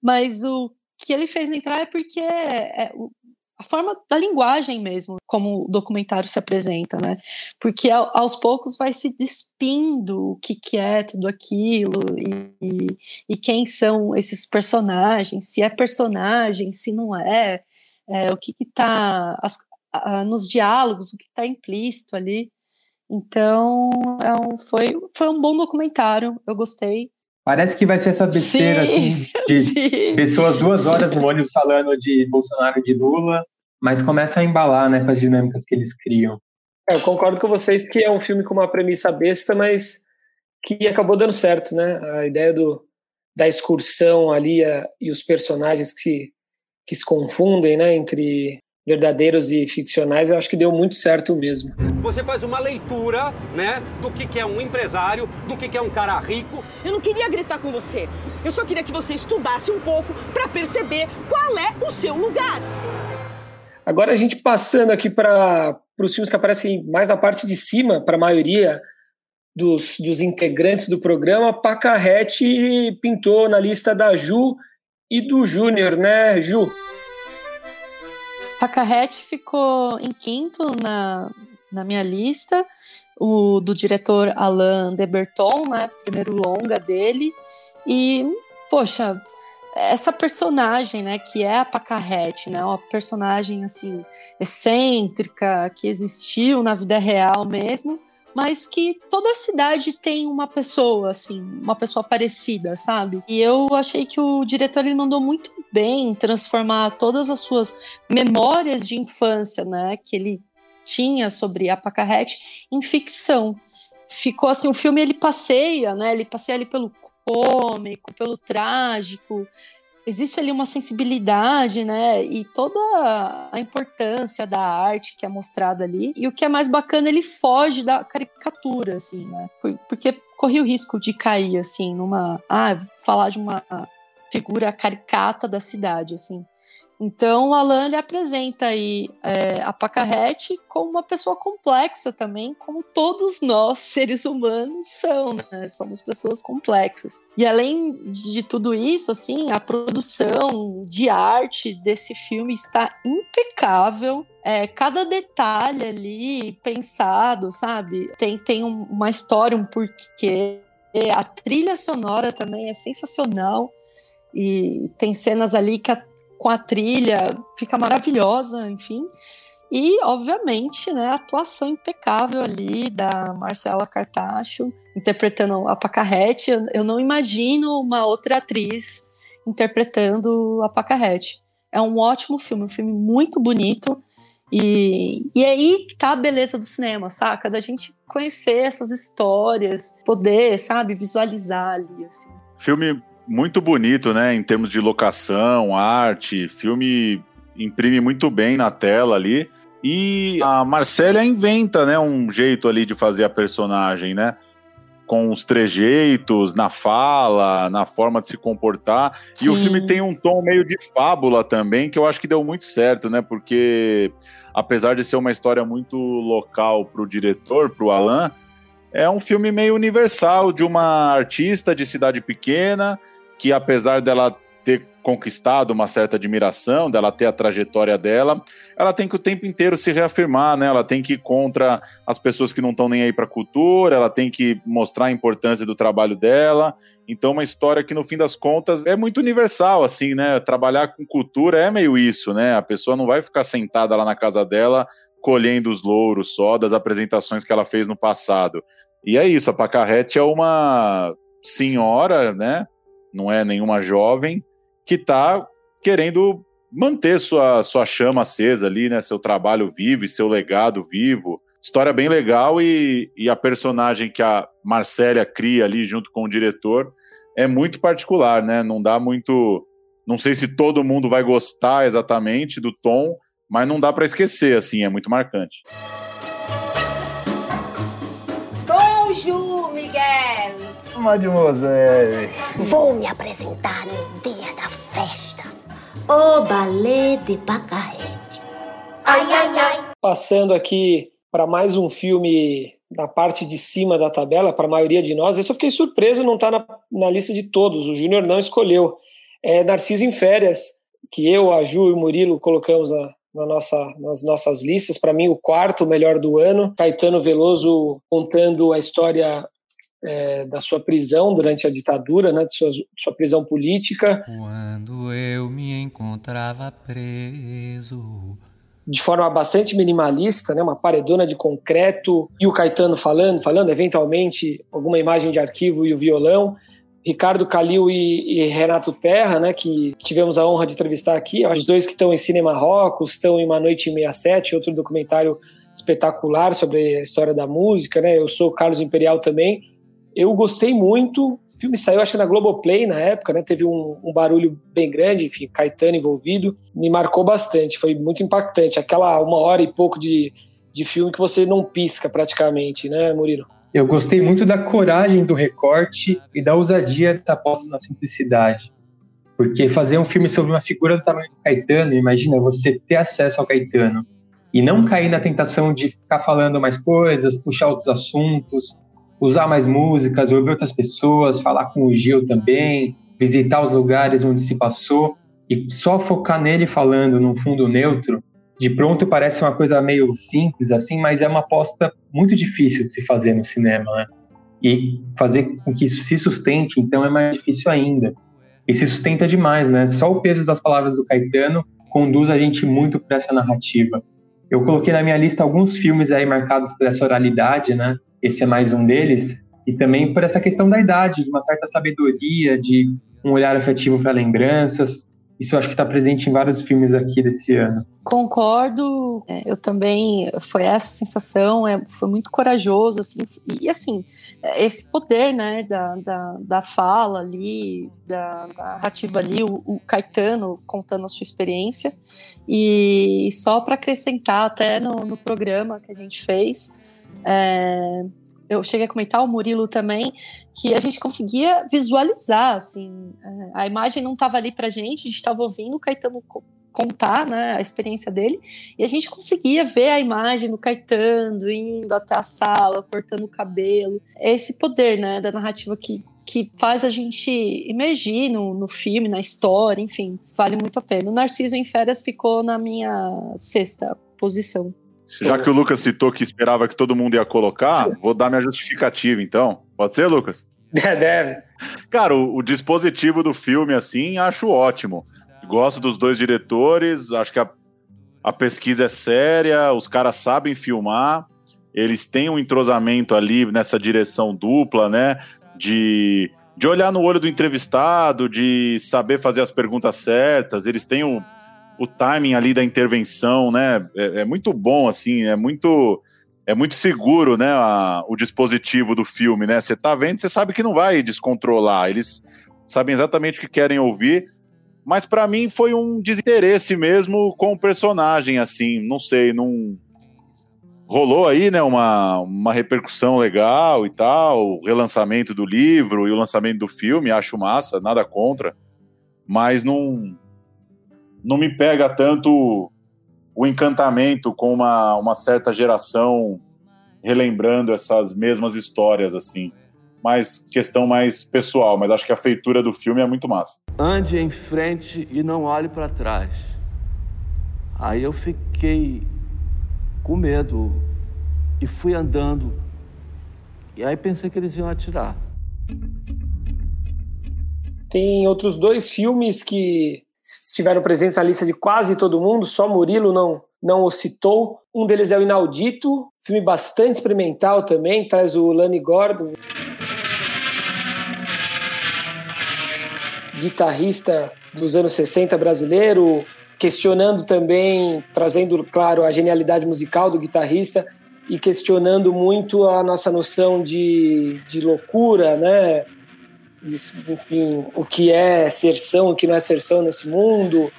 mas o que ele fez entrar é porque é, é, a forma da linguagem mesmo, como o documentário se apresenta, né? Porque aos poucos vai se despindo o que, que é tudo aquilo e, e, quem são esses personagens, se é personagem, se não é, é o que está nos diálogos, o que está implícito ali. Então, é um, foi, foi um bom documentário, eu gostei. Parece que vai ser essa besteira, sim, assim, de sim. pessoas duas horas no ônibus falando de Bolsonaro e de Lula, mas começa a embalar, né, com as dinâmicas que eles criam. É, eu concordo com vocês que é um filme com uma premissa besta, mas que acabou dando certo, né? A ideia do, da excursão ali a, e os personagens que, que se confundem, né, entre verdadeiros e ficcionais, eu acho que deu muito certo mesmo. Você faz uma leitura, né, do que, que é um empresário, do que, que é um cara rico. Eu não queria gritar com você. Eu só queria que você estudasse um pouco para perceber qual é o seu lugar. Agora a gente passando aqui para os filmes que aparecem mais na parte de cima, para a maioria dos, dos integrantes do programa, Pacarrete pintou na lista da Ju e do Júnior, né, Ju? Pacarrete ficou em quinto na, na minha lista, o do diretor Alain de Berton, né, primeiro longa dele, e, poxa, essa personagem, né, que é a Pacarrete, né, uma personagem, assim, excêntrica, que existiu na vida real mesmo, mas que toda cidade tem uma pessoa, assim, uma pessoa parecida, sabe? E eu achei que o diretor ele mandou muito bem transformar todas as suas memórias de infância, né, que ele tinha sobre a Pacarrete em ficção. Ficou assim, o filme ele passeia, né? Ele passeia ali pelo cômico, pelo trágico, existe ali uma sensibilidade, né? E toda a importância da arte que é mostrada ali. E o que é mais bacana, ele foge da caricatura, assim, né? Porque corria o risco de cair, assim, numa. Ah, falar de uma figura caricata da cidade, assim. Então, o Alan ele apresenta aí é, a Pacarrete como uma pessoa complexa também, como todos nós, seres humanos, são, né? Somos pessoas complexas. E além de tudo isso, assim, a produção de arte desse filme está impecável. É, cada detalhe ali pensado, sabe? Tem, tem uma história, um porquê. A trilha sonora também é sensacional. E tem cenas ali que a com a trilha, fica maravilhosa, enfim. E, obviamente, né, a atuação impecável ali da Marcela Cartacho, interpretando a Pacarrete. Eu, eu não imagino uma outra atriz interpretando a Pacarrete. É um ótimo filme, um filme muito bonito E, e aí que tá a beleza do cinema, saca? Da gente conhecer essas histórias, poder, sabe, visualizar ali, assim. Filme muito bonito, né, em termos de locação, arte, filme imprime muito bem na tela ali. E a Marcélia inventa, né, um jeito ali de fazer a personagem, né? Com os trejeitos, na fala, na forma de se comportar. Sim. E o filme tem um tom meio de fábula também, que eu acho que deu muito certo, né? Porque apesar de ser uma história muito local para o diretor, para o Alan, é um filme meio universal de uma artista de cidade pequena que, apesar dela ter conquistado uma certa admiração, dela ter a trajetória dela, ela tem que o tempo inteiro se reafirmar, né? Ela tem que ir contra as pessoas que não estão nem aí para a cultura, ela tem que mostrar a importância do trabalho dela. Então, uma história que no fim das contas é muito universal, assim, né? Trabalhar com cultura é meio isso, né? A pessoa não vai ficar sentada lá na casa dela colhendo os louros só das apresentações que ela fez no passado. E é isso, a Pacarrete é uma senhora, né? Não é nenhuma jovem que está querendo manter sua, sua chama acesa ali, né? Seu trabalho vivo e seu legado vivo. História bem legal e, e a personagem que a Marcélia cria ali junto com o diretor é muito particular, né? Não dá muito. Não sei se todo mundo vai gostar exatamente do tom, mas não dá para esquecer, assim, é muito marcante. Bonjour! Mademoiselle. Vou me apresentar no dia da festa. O Ballet de Pacarrete. Ai, ai, ai. Passando aqui para mais um filme na parte de cima da tabela, para a maioria de nós. Esse eu fiquei surpreso, não está na, na lista de todos. O Júnior não escolheu. É Narciso em Férias, que eu, a Ju e o Murilo colocamos na, na nossa, nas nossas listas. Para mim, o quarto melhor do ano. Caetano Veloso contando a história é, da sua prisão durante a ditadura, né, de sua, de sua prisão política. Quando eu me encontrava preso. De forma bastante minimalista, né, uma paredona de concreto e o Caetano falando, falando eventualmente alguma imagem de arquivo e o violão. Ricardo Calil e, e, Renato Terra, né, que tivemos a honra de entrevistar aqui, os dois que estão em Cinema Rocos, estão em Uma Noite em 67, outro documentário espetacular sobre a história da música, né? Eu sou Carlos Imperial também. Eu gostei muito. O filme saiu, acho que na Globoplay na época, né? Teve um, um, barulho bem grande, enfim, Caetano envolvido. Me marcou bastante, foi muito impactante. Aquela uma hora e pouco de, de filme que você não pisca praticamente, né, Murilo? Eu gostei muito da coragem do recorte e da ousadia da aposta na simplicidade. Porque fazer um filme sobre uma figura do tamanho do Caetano, imagina você ter acesso ao Caetano e não cair na tentação de ficar falando mais coisas, puxar outros assuntos, usar mais músicas, ouvir outras pessoas, falar com o Gil também, visitar os lugares onde se passou e só focar nele falando num fundo neutro, de pronto parece uma coisa meio simples assim, mas é uma aposta muito difícil de se fazer no cinema, né? E fazer com que isso se sustente, então é mais difícil ainda. E se sustenta demais, né? Só o peso das palavras do Caetano conduz a gente muito para essa narrativa. Eu coloquei na minha lista alguns filmes aí marcados por essa oralidade, né? Esse é mais um deles, e também por essa questão da idade, de uma certa sabedoria, de um olhar afetivo para lembranças. Isso eu acho que está presente em vários filmes aqui desse ano. Concordo, é, eu também, foi essa sensação, é, foi muito corajoso, assim, e assim, esse poder, né, da, da, da fala ali, da, da narrativa ali, o, o, Caetano contando a sua experiência, e só para acrescentar até no, no programa que a gente fez, é, eu cheguei a comentar, o Murilo também, que a gente conseguia visualizar, assim, é, a imagem não estava ali para gente, a gente estava ouvindo o Caetano contar, né, a experiência dele, e a gente conseguia ver a imagem do Caetano indo até a sala, cortando o cabelo, esse poder, né, da narrativa que, que faz a gente emergir no, no filme, na história, enfim, vale muito a pena. O Narciso em Férias ficou na minha sexta posição. Já que o Lucas citou que esperava que todo mundo ia colocar, vou dar minha justificativa então. Pode ser, Lucas? É, deve. Cara, o, o, dispositivo do filme, assim, acho ótimo. Gosto dos dois diretores, acho que a, a pesquisa é séria, os caras sabem filmar, eles têm um entrosamento ali nessa direção dupla, né? De, de olhar no olho do entrevistado, de saber fazer as perguntas certas, eles têm um o timing ali da intervenção, né? É, é muito bom, assim, é muito é muito seguro, né? A, o dispositivo do filme, né? Você tá vendo, você sabe que não vai descontrolar. Eles sabem exatamente o que querem ouvir. Mas para mim foi um desinteresse mesmo com o personagem, assim. Não sei, não rolou aí, né? Uma, uma repercussão legal e tal, o relançamento do livro e o lançamento do filme, acho massa, nada contra. Mas não não me pega tanto o encantamento com uma, uma certa geração relembrando essas mesmas histórias, assim. Mais questão mais pessoal, mas acho que a feitura do filme é muito massa. Ande em frente e não olhe para trás. Aí eu fiquei com medo e fui andando. E aí pensei que eles iam atirar. Tem outros dois filmes que estiveram presentes na lista de quase todo mundo, só Murilo não, não o citou. Um deles é o Inaudito, filme bastante experimental também, traz o Lani Gordon, guitarrista dos anos 60 brasileiro, questionando também, trazendo, claro, a genialidade musical do guitarrista e questionando muito a nossa noção de, de loucura, né? Enfim, o que é serção, o que não é serção nesse mundo.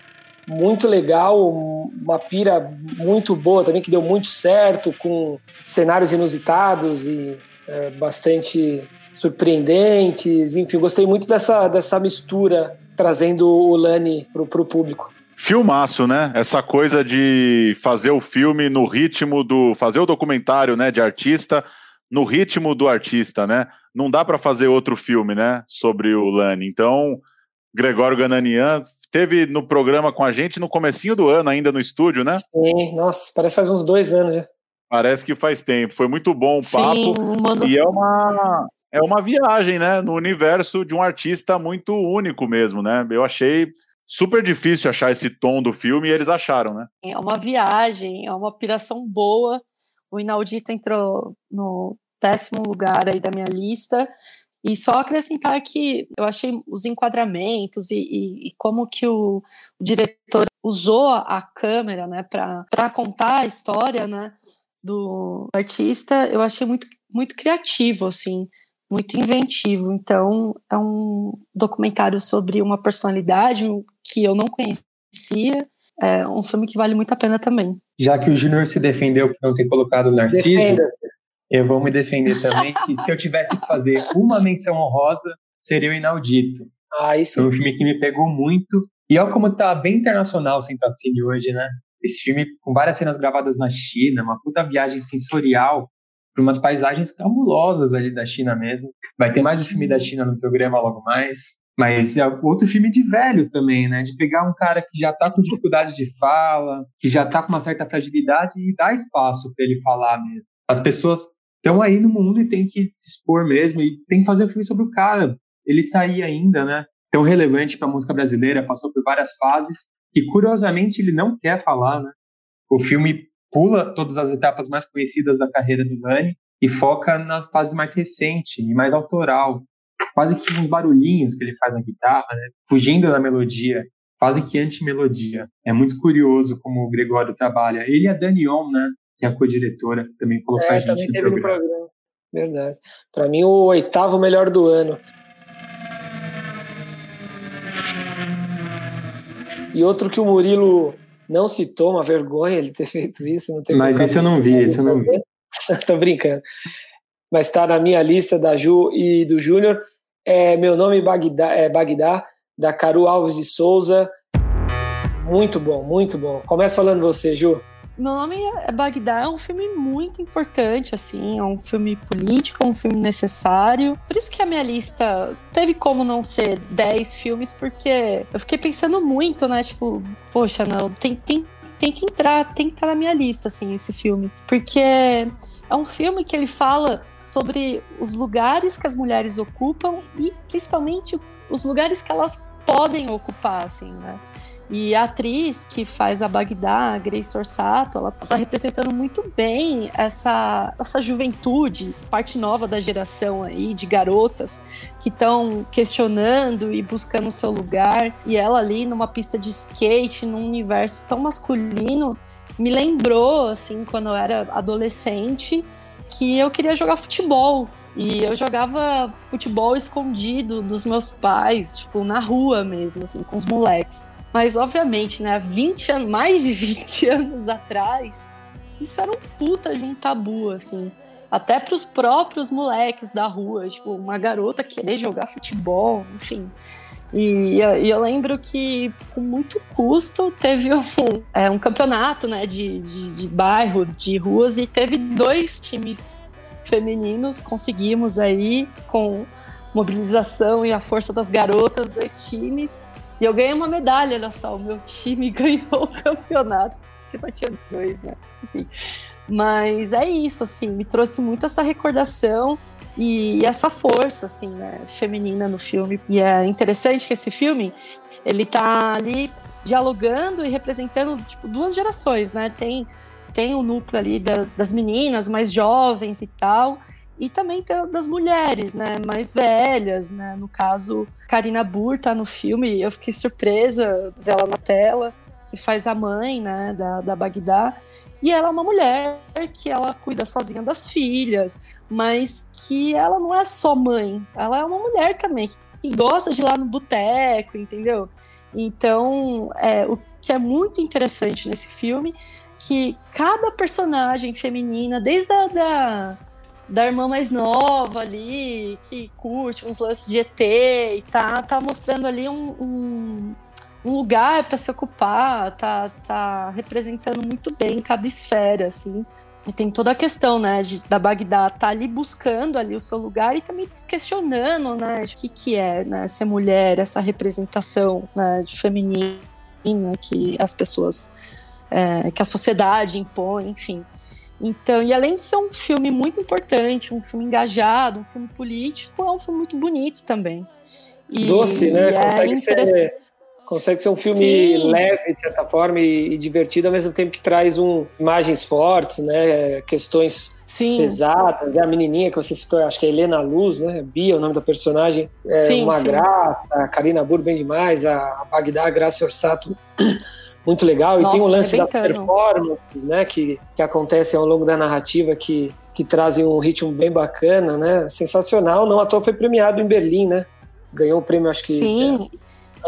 Muito legal, uma pira muito boa também, que deu muito certo, com cenários inusitados e é, bastante surpreendentes. Enfim, gostei muito dessa, dessa mistura, trazendo o Lani para o público. Filmaço, né? Essa coisa de fazer o filme no ritmo do. fazer o documentário né, de artista no ritmo do artista, né? Não dá para fazer outro filme, né? Sobre o Lani. Então, Gregório Gananian teve no programa com a gente no comecinho do ano, ainda no estúdio, né? Sim, nossa, parece faz uns dois anos já. Parece que faz tempo. Foi muito bom o papo. Sim, mando... E é uma, é uma viagem, né? No universo de um artista muito único mesmo, né? Eu achei super difícil achar esse tom do filme e eles acharam, né? É uma viagem, é uma piração boa o Inaudito entrou no décimo lugar aí da minha lista. E só acrescentar que eu achei os enquadramentos e, e, e como que o, o, diretor usou a câmera né, para contar a história né, do artista, eu achei muito, muito criativo, assim, muito inventivo. Então, é um documentário sobre uma personalidade que eu não conhecia é um filme que vale muito a pena também. Já que o Júnior se defendeu por não ter colocado o Narciso, eu vou me defender também que se eu tivesse que fazer uma menção honrosa, seria o Inaudito. Ah, isso. Foi um filme que me pegou muito. E olha como tá bem internacional o Centracine hoje, né? Esse filme com várias cenas gravadas na China, uma puta viagem sensorial por umas paisagens cabulosas ali da China mesmo. Vai ter mais um filme da China no programa logo mais. Mas é outro filme de velho também, né? De pegar um cara que já tá com dificuldade de fala, que já tá com uma certa fragilidade e dar espaço para ele falar mesmo. As pessoas estão aí no mundo e tem que se expor mesmo e tem que fazer um filme sobre o cara. Ele tá aí ainda, né? Tão relevante para a música brasileira, passou por várias fases e curiosamente ele não quer falar, né? O filme pula todas as etapas mais conhecidas da carreira do Lani e foca na fase mais recente e mais autoral, quase que uns barulhinhos que ele faz na guitarra, né? fugindo da melodia, quase que anti-melodia. É muito curioso como o Gregório trabalha. Ele e a Dani On, né? que é a co-diretora, também colocou é, a gente também teve no programa. programa. Verdade. Para mim, o oitavo melhor do ano. E outro que o Murilo não citou, uma vergonha ele ter feito isso. Não ter Mas esse eu não vi, esse eu não vi. Tô brincando. Mas está na minha lista da Ju e do Júnior. É, meu nome é Bagdá, da Caru Alves de Souza. Muito bom, muito bom. Começa falando você, Ju. Meu nome é Bagdá, é um filme muito importante, assim, é um filme político, é um filme necessário. Por isso que a minha lista teve como não ser 10 filmes, porque eu fiquei pensando muito, né? Tipo, poxa, não, tem, tem, tem que entrar, tem que estar na minha lista, assim, esse filme. Porque é um filme que ele fala sobre os lugares que as mulheres ocupam e principalmente os lugares que elas podem ocupar, assim, né? E a atriz que faz a Bagdá, a Grace Orsato, ela tá representando muito bem essa, essa juventude, parte nova da geração aí, de garotas que estão questionando e buscando o seu lugar. E ela ali numa pista de skate, num universo tão masculino, me lembrou, assim, quando eu era adolescente, que eu queria jogar futebol. E eu jogava futebol escondido dos meus pais, tipo, na rua mesmo, assim, com os moleques. Mas, obviamente, né, 20 anos, mais de 20 anos atrás, isso era um puta de um tabu, assim. Até para os próprios moleques da rua, tipo, uma garota querer jogar futebol, enfim. E, e, eu lembro que, com muito custo, teve um, é, um campeonato né, de, de, de, bairro, de ruas, e teve dois times femininos. Conseguimos aí, com mobilização e a força das garotas, dois times. E eu ganhei uma medalha, olha só, o meu time ganhou o campeonato, porque só tinha dois, né? Enfim. Mas é isso, assim, me trouxe muito essa recordação e essa força, assim, né, feminina no filme. E é interessante que esse filme, ele tá ali dialogando e representando, tipo, duas gerações, né? Tem, tem o núcleo ali da, das meninas mais jovens e tal, e também tem das mulheres, né, mais velhas, né, no caso, Karina Burr tá no filme, eu fiquei surpresa dela na tela, que faz a mãe, né, da, da Bagdá, e ela é uma mulher que ela cuida sozinha das filhas, mas que ela não é só mãe, ela é uma mulher também, que gosta de ir lá no boteco, entendeu? Então, é, o que é muito interessante nesse filme, que cada personagem feminina, desde a da, da irmã mais nova ali, que curte uns lances de ET e tá, tá mostrando ali um, um, um lugar para se ocupar, tá, tá representando muito bem cada esfera, assim. E tem toda a questão, né, de, da Bagdá tá ali buscando ali o seu lugar e também questionando, né, o que que é, né, ser mulher, essa representação, né, de feminina que as pessoas, é, que a sociedade impõe, enfim. Então, e além de ser um filme muito importante, um filme engajado, um filme político, é um filme muito bonito também. E, Doce, né? É consegue, ser, consegue ser um filme Sim. leve, de certa forma, e, e, divertido, ao mesmo tempo que traz um, imagens fortes, né? Questões Sim. pesadas. Né? A menininha que você citou, acho que é Helena Luz, né? Bia, o nome da personagem. É sim, uma sim. graça. A Karina Burr, bem demais. A Bagdá, a Graça Orsato muito legal. Nossa, e tem o lance das performances, né, que, que acontecem ao longo da narrativa que, que trazem um ritmo bem bacana, né? Sensacional. Não à toa foi premiado em Berlim, né? Ganhou o um prêmio, acho que. Sim. É,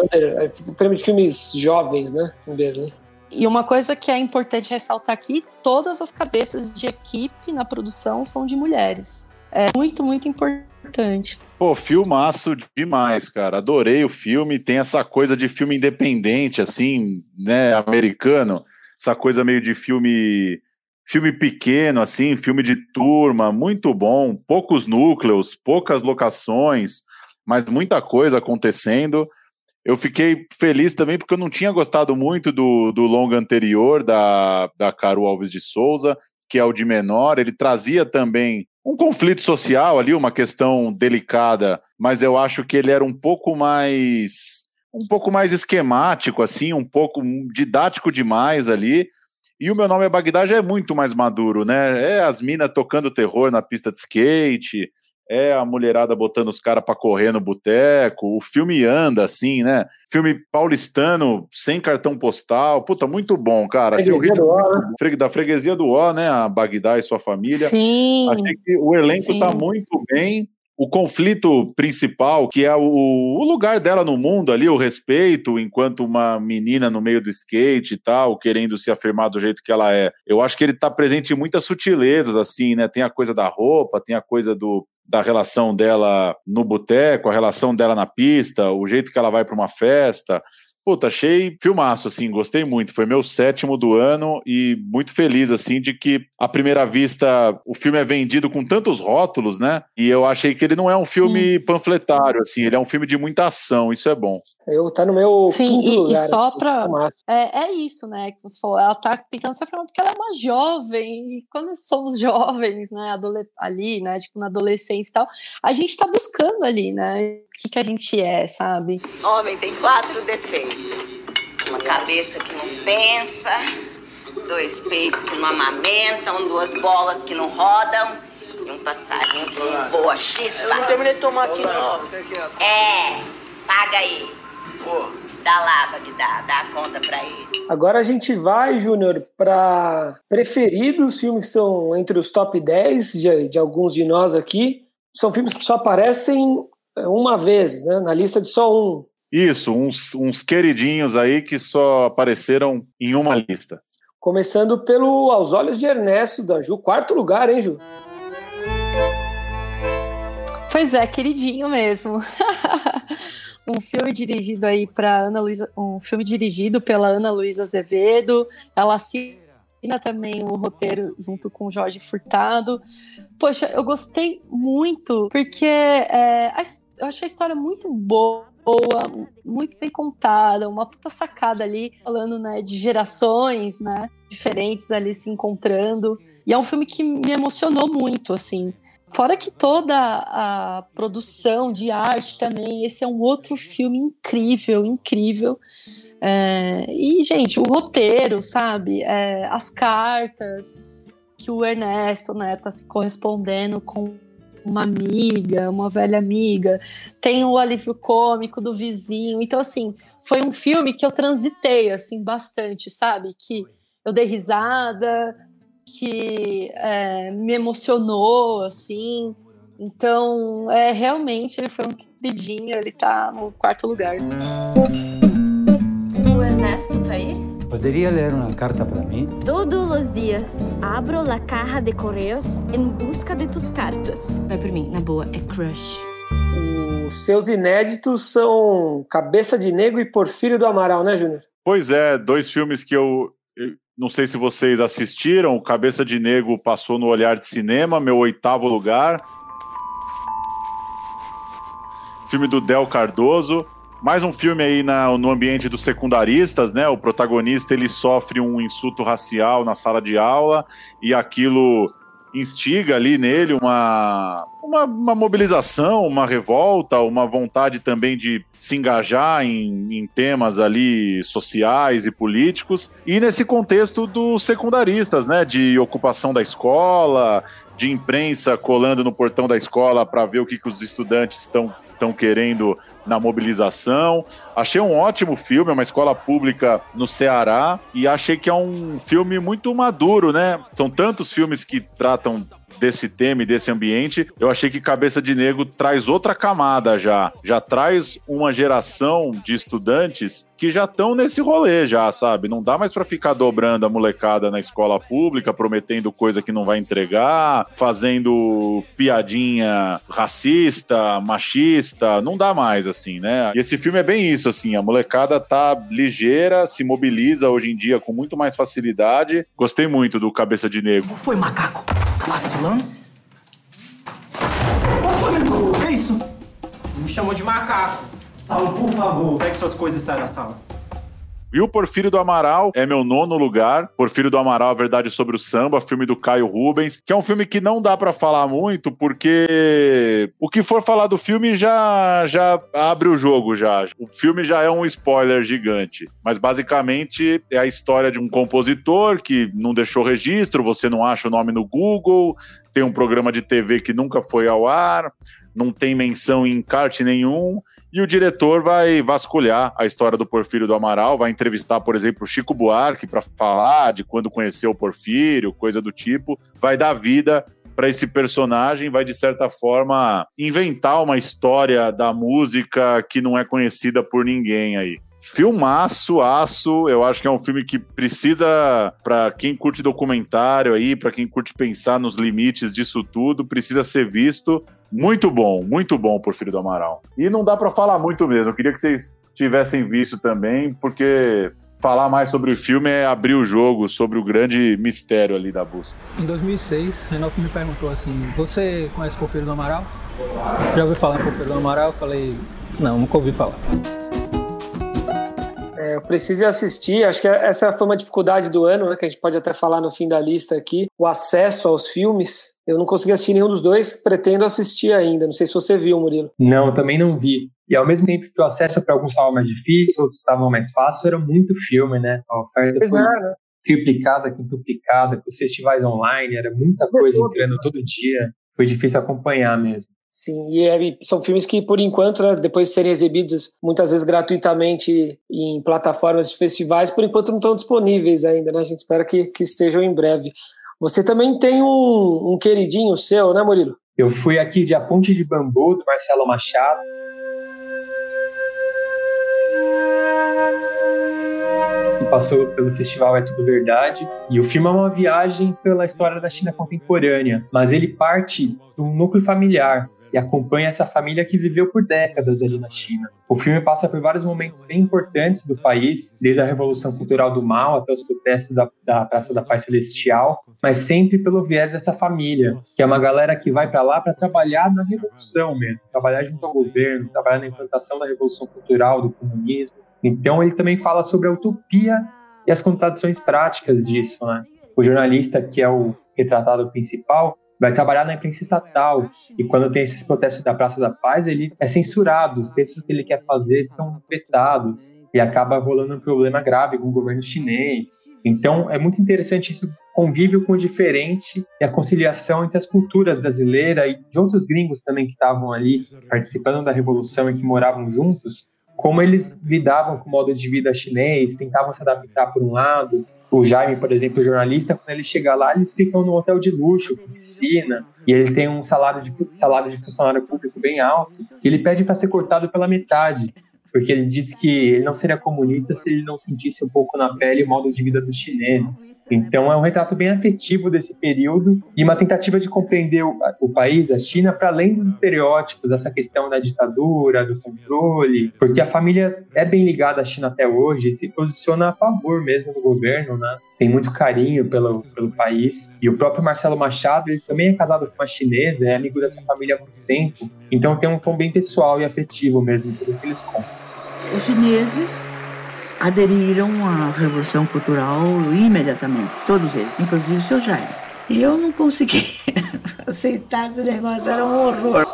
under, é, prêmio de filmes jovens, né? Em Berlim. E uma coisa que é importante ressaltar aqui: todas as cabeças de equipe na produção são de mulheres. É muito, muito importante. Pô, filmaço demais, cara. Adorei o filme. Tem essa coisa de filme independente, assim, né, americano. Essa coisa meio de filme filme pequeno, assim, filme de turma, muito bom. Poucos núcleos, poucas locações, mas muita coisa acontecendo. Eu fiquei feliz também porque eu não tinha gostado muito do, do longa anterior da, da Caro Alves de Souza, que é o de menor. Ele trazia também um conflito social ali, uma questão delicada, mas eu acho que ele era um pouco mais um pouco mais esquemático assim, um pouco didático demais ali. E o meu nome é Bagdá já é muito mais maduro, né? É as minas tocando terror na pista de skate, é a mulherada botando os caras para correr no boteco, o filme anda assim, né? Filme paulistano, sem cartão postal, puta, muito bom, cara. Freguesia do o, né? Da freguesia do O, né? A Bagdá e sua família. Sim. Achei que o elenco tá Sim. tá muito bem o conflito principal, que é o, o, lugar dela no mundo ali, o respeito, enquanto uma menina no meio do skate e tal, querendo se afirmar do jeito que ela é. Eu acho que ele está presente em muitas sutilezas, assim, né? Tem a coisa da roupa, tem a coisa do, da relação dela no boteco, a relação dela na pista, o jeito que ela vai para uma festa. Puta, achei filmaço, assim, gostei muito. Foi meu sétimo do ano e muito feliz, assim, de que, à primeira vista, o filme é vendido com tantos rótulos, né? E eu achei que ele não é um filme Sim. panfletário, assim, ele é um filme de muita ação, isso é bom. Eu tá no meu. Sim, e, lugar, e só pra. É, é isso, né? Que você falou, ela tá tentando se afirmar porque ela é uma jovem, e quando somos jovens, né? Ali, né? Tipo, na adolescência e tal, a gente tá buscando ali, né? O que, que a gente é, sabe? Homem tem quatro defeitos: Uma cabeça que não pensa, dois peitos que não amamentam, duas bolas que não rodam e um passarinho que não voa. X, Eu não terminei de tomar aqui, não. É, paga aí. Dá lá, Bagdá, dá a conta pra ele. Agora a gente vai, Júnior, para preferidos, filmes que estão entre os top 10 de, de alguns de nós aqui. São filmes que só aparecem é, uma vez, né? Na lista de só um. Isso, uns, uns queridinhos aí que só apareceram em uma lista. Começando pelo Aos Olhos de Ernesto, da Ju. Quarto lugar, hein, Ju? Pois é, queridinho mesmo. um filme dirigido aí para Ana Luísa, um filme dirigido pela Ana Luísa Azevedo. Ela assina também o roteiro junto com Jorge Furtado. Poxa, eu gostei muito porque é, a, eu achei a história muito boa muito bem contada, uma puta sacada ali, falando né, de gerações né, diferentes ali se encontrando. E é um filme que me emocionou muito, assim. Fora que toda a produção de arte também, esse é um outro filme incrível, incrível. É, e, gente, o roteiro, sabe? É, as cartas que o Ernesto né, tá se correspondendo com uma amiga, uma velha amiga, tem o alívio cômico do vizinho. Então, assim, foi um filme que eu transitei, assim, bastante, sabe? Que eu dei risada, que é, me emocionou, assim. Então, é, realmente, ele foi um queridinho, ele tá no quarto lugar. O Ernesto tá aí? ¿Podría leer una carta para mí? Todos os dias abro la caja de correios em busca de tus cartas. Vai por mim, na boa, é crush. Os seus inéditos são Cabeça de Negro e Porfírio do Amaral, né, Júnior? Pois é, dois filmes que eu, eu não sei se vocês assistiram. Cabeça de Negro passou no Olhar de Cinema, meu oitavo lugar. Filme do Del Cardoso. Mais um filme aí na, no ambiente dos secundaristas, né? O protagonista ele sofre um insulto racial na sala de aula e aquilo instiga ali nele uma, uma, uma, mobilização, uma revolta, uma vontade também de se engajar em, em, temas ali sociais e políticos. E nesse contexto dos secundaristas, né? De ocupação da escola, de imprensa colando no portão da escola para ver o que, que os estudantes estão estão querendo na mobilização. Achei um ótimo filme, é uma escola pública no Ceará, e achei que é um filme muito maduro, né? São tantos filmes que tratam desse tema e desse ambiente, eu achei que Cabeça de Negro traz outra camada já. Já traz uma geração de estudantes que já estão nesse rolê já, sabe? Não dá mais para ficar dobrando a molecada na escola pública, prometendo coisa que não vai entregar, fazendo piadinha racista, machista, não dá mais assim, né? E esse filme é bem isso assim, a molecada tá ligeira, se mobiliza hoje em dia com muito mais facilidade. Gostei muito do Cabeça de Negro. Foi macaco. Tá vacilando? Ô, amigo, o que é isso? Me chamou de macaco. Saulo, por favor, segue suas coisas e sai da sala. E o Porfírio do Amaral é meu nono lugar. Porfírio do Amaral, A Verdade sobre o Samba, filme do Caio Rubens, que é um filme que não dá para falar muito, porque o que for falar do filme já, já abre o jogo já. O filme já é um spoiler gigante. Mas basicamente é a história de um compositor que não deixou registro, você não acha o nome no Google, tem um programa de TV que nunca foi ao ar, não tem menção em encarte nenhum. E o diretor vai vasculhar a história do Porfírio do Amaral, vai entrevistar, por exemplo, o Chico Buarque para falar de quando conheceu o Porfírio, coisa do tipo. Vai dar vida para esse personagem, vai de certa forma inventar uma história da música que não é conhecida por ninguém aí. Filmaço, aço. Eu acho que é um filme que precisa, para quem curte documentário aí, para quem curte pensar nos limites disso tudo, precisa ser visto. Muito bom, muito bom, Porfírio do Amaral. E não dá para falar muito mesmo. Eu queria que vocês tivessem visto também, porque falar mais sobre o filme é abrir o jogo sobre o grande mistério ali da busca. Em 2006, Renaldo me perguntou assim: Você conhece Porfírio do Amaral? Já ouviu falar em Porfírio do Amaral? Eu falei: Não, nunca ouvi falar. É, eu preciso assistir. Acho que essa foi uma dificuldade do ano, né? Que a gente pode até falar no fim da lista aqui. O acesso aos filmes. Eu não consegui assistir nenhum dos dois, pretendo assistir ainda. Não sei se você viu, Murilo. Não, também não vi. E ao mesmo tempo que o acesso para alguns estava mais difícil, outros estavam mais fáceis, era muito filme, né? A oferta foi né? triplicada, quintuplicada, com os festivais online, era muita coisa entrando todo dia. Foi difícil acompanhar mesmo. Sim, e é, são filmes que, por enquanto, né, depois de serem exibidos muitas vezes gratuitamente em plataformas de festivais, por enquanto não estão disponíveis ainda, né? A gente espera que, que estejam em breve. Você também tem um, um queridinho seu, né, Murilo? Eu fui aqui de A Ponte de Bambu, do Marcelo Machado. passou pelo festival É Tudo Verdade. E o filme é uma viagem pela história da China contemporânea, mas ele parte de um núcleo familiar e acompanha essa família que viveu por décadas ali na China. O filme passa por vários momentos bem importantes do país, desde a Revolução Cultural do Mal até os protestos da, da Praça da Paz Celestial, mas sempre pelo viés dessa família, que é uma galera que vai para lá para trabalhar na revolução mesmo, trabalhar junto ao governo, trabalhar na implantação da Revolução Cultural, do comunismo. Então ele também fala sobre a utopia e as contradições práticas disso, né? O jornalista que é o retratado principal vai trabalhar na imprensa estatal e quando tem esses protestos da Praça da Paz ele é censurado, os textos que ele quer fazer são vetados e acaba rolando um problema grave com o governo chinês. Então é muito interessante isso convívio com o diferente e a conciliação entre as culturas brasileiras e de outros gringos também que estavam ali participando da revolução e que moravam juntos como eles lidavam com o modo de vida chinês, tentavam se adaptar por um lado. O Jaime, por exemplo, jornalista, quando ele chega lá, eles ficam num hotel de luxo, com piscina, e ele tem um salário de, salário de funcionário público bem alto, que ele pede para ser cortado pela metade porque ele disse que ele não seria comunista se ele não sentisse um pouco na pele o modo de vida dos chineses. Então é um retrato bem afetivo desse período e uma tentativa de compreender o, o país, a China, para além dos estereótipos, dessa questão da ditadura, do controle, porque a família é bem ligada à China até hoje e se posiciona a favor mesmo do governo, né? Tem muito carinho pelo, pelo país. E o próprio Marcelo Machado, ele também é casado com uma chinesa, é amigo dessa família há muito tempo. Então tem um tom bem pessoal e afetivo mesmo, tudo que eles contam. Os chineses aderiram à Revolução Cultural imediatamente, todos eles, inclusive o seu Jaime. E eu não consegui aceitar esse negócio, era um horror.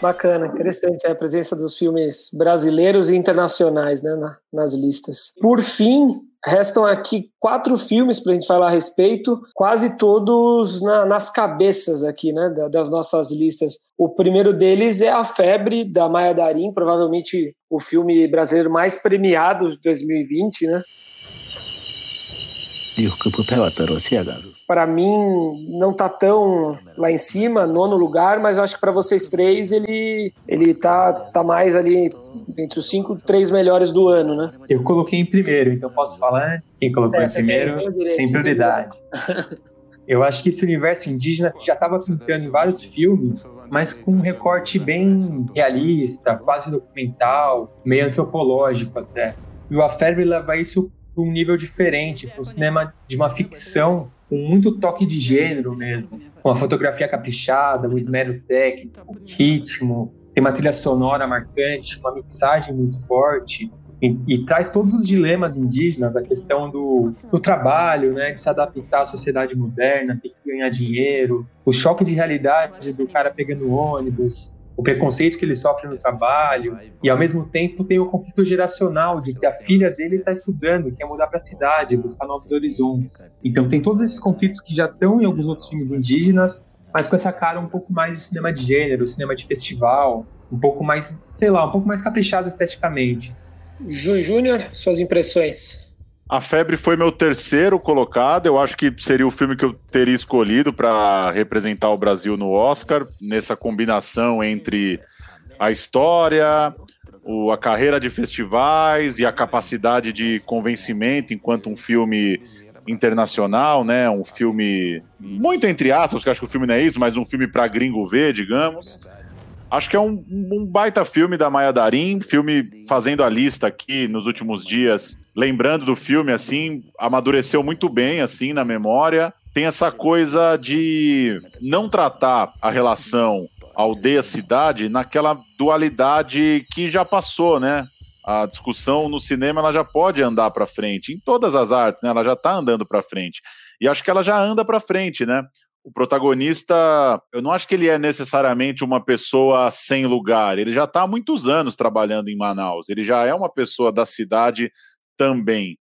Bacana, interessante a presença dos filmes brasileiros e internacionais né, na, nas listas. Por fim, Restam aqui quatro filmes para a gente falar a respeito, quase todos na, nas cabeças aqui, né, das nossas listas. O primeiro deles é A Febre, da Maia Darim, provavelmente o filme brasileiro mais premiado de 2020, né? Para mim, não tá tão lá em cima, nono lugar, mas eu acho que para vocês três ele, ele tá, tá mais ali entre os cinco, três melhores do ano, né? Eu coloquei em primeiro, então posso falar? Quem colocou é, em primeiro tem prioridade. Eu acho que esse universo indígena já estava pintando em vários filmes, mas com um recorte bem realista, quase documental, meio antropológico até. E o Aferbe leva isso para um nível diferente, para um cinema de uma ficção com muito toque de gênero mesmo, com a fotografia caprichada, o esmero técnico, o ritmo, tem uma trilha sonora marcante, uma mixagem muito forte. E, e, traz todos os dilemas indígenas, a questão do, do, trabalho, né, de se adaptar à sociedade moderna, ter que ganhar dinheiro, o choque de realidade do cara pegando ônibus, o preconceito que ele sofre no trabalho, e ao mesmo tempo tem o conflito geracional de que a filha dele está estudando, quer mudar para a cidade, buscar novos horizontes. Então tem todos esses conflitos que já estão em alguns outros filmes indígenas, mas com essa cara um pouco mais de cinema de gênero, cinema de festival, um pouco mais, sei lá, um pouco mais caprichado esteticamente. Júnior, suas impressões? A Febre foi meu terceiro colocado. Eu acho que seria o filme que eu teria escolhido para representar o Brasil no Oscar, nessa combinação entre a história, o, a carreira de festivais e a capacidade de convencimento enquanto um filme internacional, né? Um filme muito entre aspas, porque acho que o filme não é isso, mas um filme para gringo ver, digamos. Acho que é um, um, baita filme da Maia Darim, filme fazendo a lista aqui nos últimos dias, lembrando do filme, assim, amadureceu muito bem, assim, na memória. Tem essa coisa de não tratar a relação aldeia-cidade naquela dualidade que já passou, né? a discussão no cinema ela já pode andar para frente, em todas as artes, né? Ela já está andando para frente. E acho que ela já anda para frente, né? O protagonista, eu não acho que ele é necessariamente uma pessoa sem lugar. Ele já está há muitos anos trabalhando em Manaus. Ele já é uma pessoa da cidade também.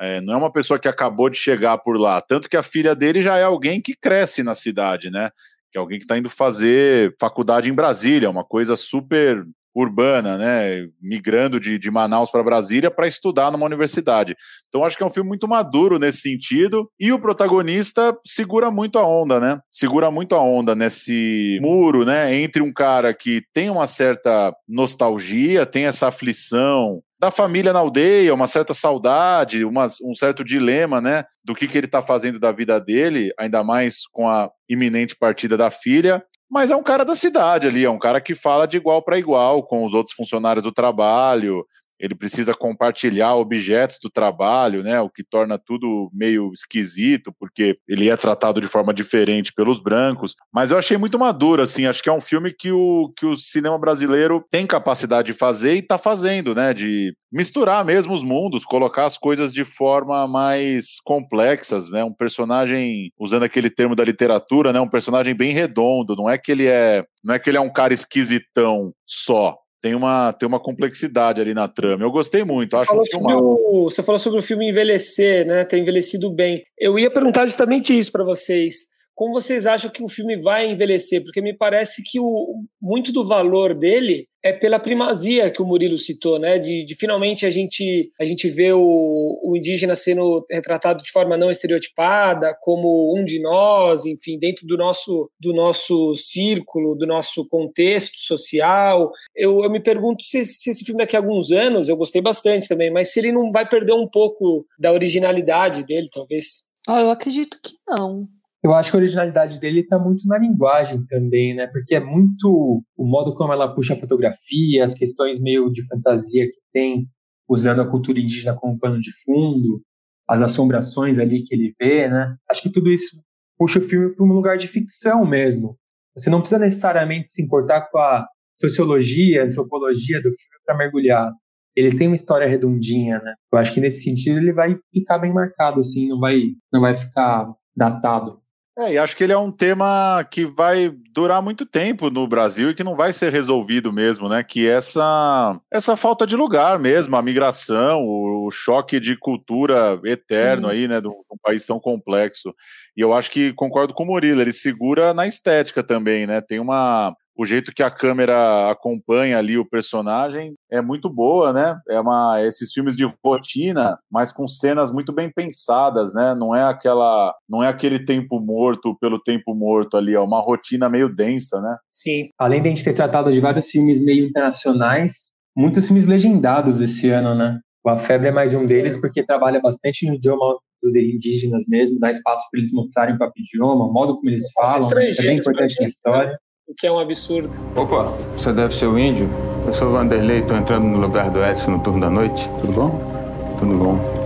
É, não é uma pessoa que acabou de chegar por lá. Tanto que a filha dele já é alguém que cresce na cidade, né? Que é alguém que está indo fazer faculdade em Brasília, uma coisa super urbana, né, migrando de, de Manaus para Brasília para estudar numa universidade. Então acho que é um filme muito maduro nesse sentido e o protagonista segura muito a onda, né? Segura muito a onda nesse muro, né, entre um cara que tem uma certa nostalgia, tem essa aflição da família na aldeia, uma certa saudade, uma, um certo dilema, né, do que, que ele está fazendo da vida dele, ainda mais com a iminente partida da filha, mas é um cara da cidade ali, é um cara que fala de igual para igual com os outros funcionários do trabalho, ele precisa compartilhar objetos do trabalho, né? O que torna tudo meio esquisito, porque ele é tratado de forma diferente pelos brancos. Mas eu achei muito maduro, assim. Acho que é um filme que o, que o cinema brasileiro tem capacidade de fazer e está fazendo, né? De misturar mesmo os mundos, colocar as coisas de forma mais complexas, né? Um personagem, usando aquele termo da literatura, né? Um personagem bem redondo. Não é que ele é, não é que ele é um cara esquisitão só tem uma, tem uma complexidade ali na trama. Eu gostei muito, acho falou sobre o, Você falou sobre o filme envelhecer, né? Ter envelhecido bem. Eu ia perguntar justamente isso para vocês como vocês acham que o filme vai envelhecer? Porque me parece que o, muito do valor dele é pela primazia que o Murilo citou, né? De, de finalmente a gente, a gente vê o, o, indígena sendo retratado de forma não estereotipada, como um de nós, enfim, dentro do nosso, do nosso círculo, do nosso contexto social. Eu, eu me pergunto se, se esse filme daqui a alguns anos, eu gostei bastante também, mas se ele não vai perder um pouco da originalidade dele, talvez. Ah, eu acredito que não. Eu acho que a originalidade dele está muito na linguagem também, né? Porque é muito o modo como ela puxa a fotografia, as questões meio de fantasia que tem, usando a cultura indígena como pano de fundo, as assombrações ali que ele vê, né? Acho que tudo isso puxa o filme para um lugar de ficção mesmo. Você não precisa necessariamente se importar com a sociologia, antropologia do filme para mergulhar. Ele tem uma história redondinha, né? Eu acho que nesse sentido ele vai ficar bem marcado, assim, não vai, não vai ficar datado. É, e acho que ele é um tema que vai durar muito tempo no Brasil e que não vai ser resolvido mesmo, né? Que essa essa falta de lugar mesmo, a migração, o, choque de cultura eterno Sim. aí, né? De um, país tão complexo. E eu acho que concordo com o Murilo, ele segura na estética também, né? Tem uma o jeito que a câmera acompanha ali o personagem é muito boa, né? É uma esses filmes de rotina, mas com cenas muito bem pensadas, né? Não é aquela, não é aquele tempo morto pelo tempo morto ali, é uma rotina meio densa, né? Sim. Além de a gente ter tratado de vários filmes meio internacionais, muitos filmes legendados esse ano, né? A Febre é mais um deles porque trabalha bastante no idioma dos indígenas mesmo, dá espaço para eles mostrarem o próprio idioma, o modo como eles falam, isso é bem importante na história o que é um absurdo. Opa, você deve ser o índio? Eu sou o Vanderlei, estou entrando no lugar do Edson no turno da noite. Tudo bom? Tudo bom.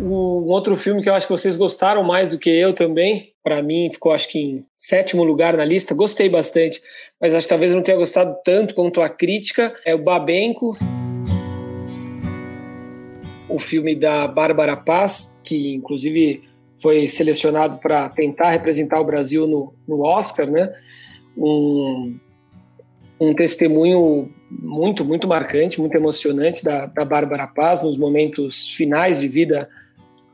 Um outro filme que eu acho que vocês gostaram mais do que eu também, para mim ficou acho que em sétimo lugar na lista, gostei bastante, mas acho que talvez não tenha gostado tanto quanto a crítica, é o Babenco, o filme da Bárbara Paz, que inclusive foi selecionado para tentar representar o Brasil no, no Oscar, né? Um, um testemunho muito, muito marcante, muito emocionante da, da Bárbara Paz nos momentos finais de vida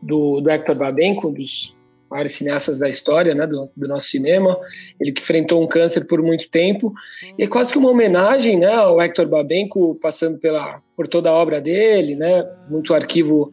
do, do Hector Babenco, dos maiores cineastas da história né, do, do, nosso cinema. Ele que enfrentou um câncer por muito tempo. E é quase que uma homenagem né, ao Hector Babenco, passando pela, por toda a obra dele, né, muito arquivo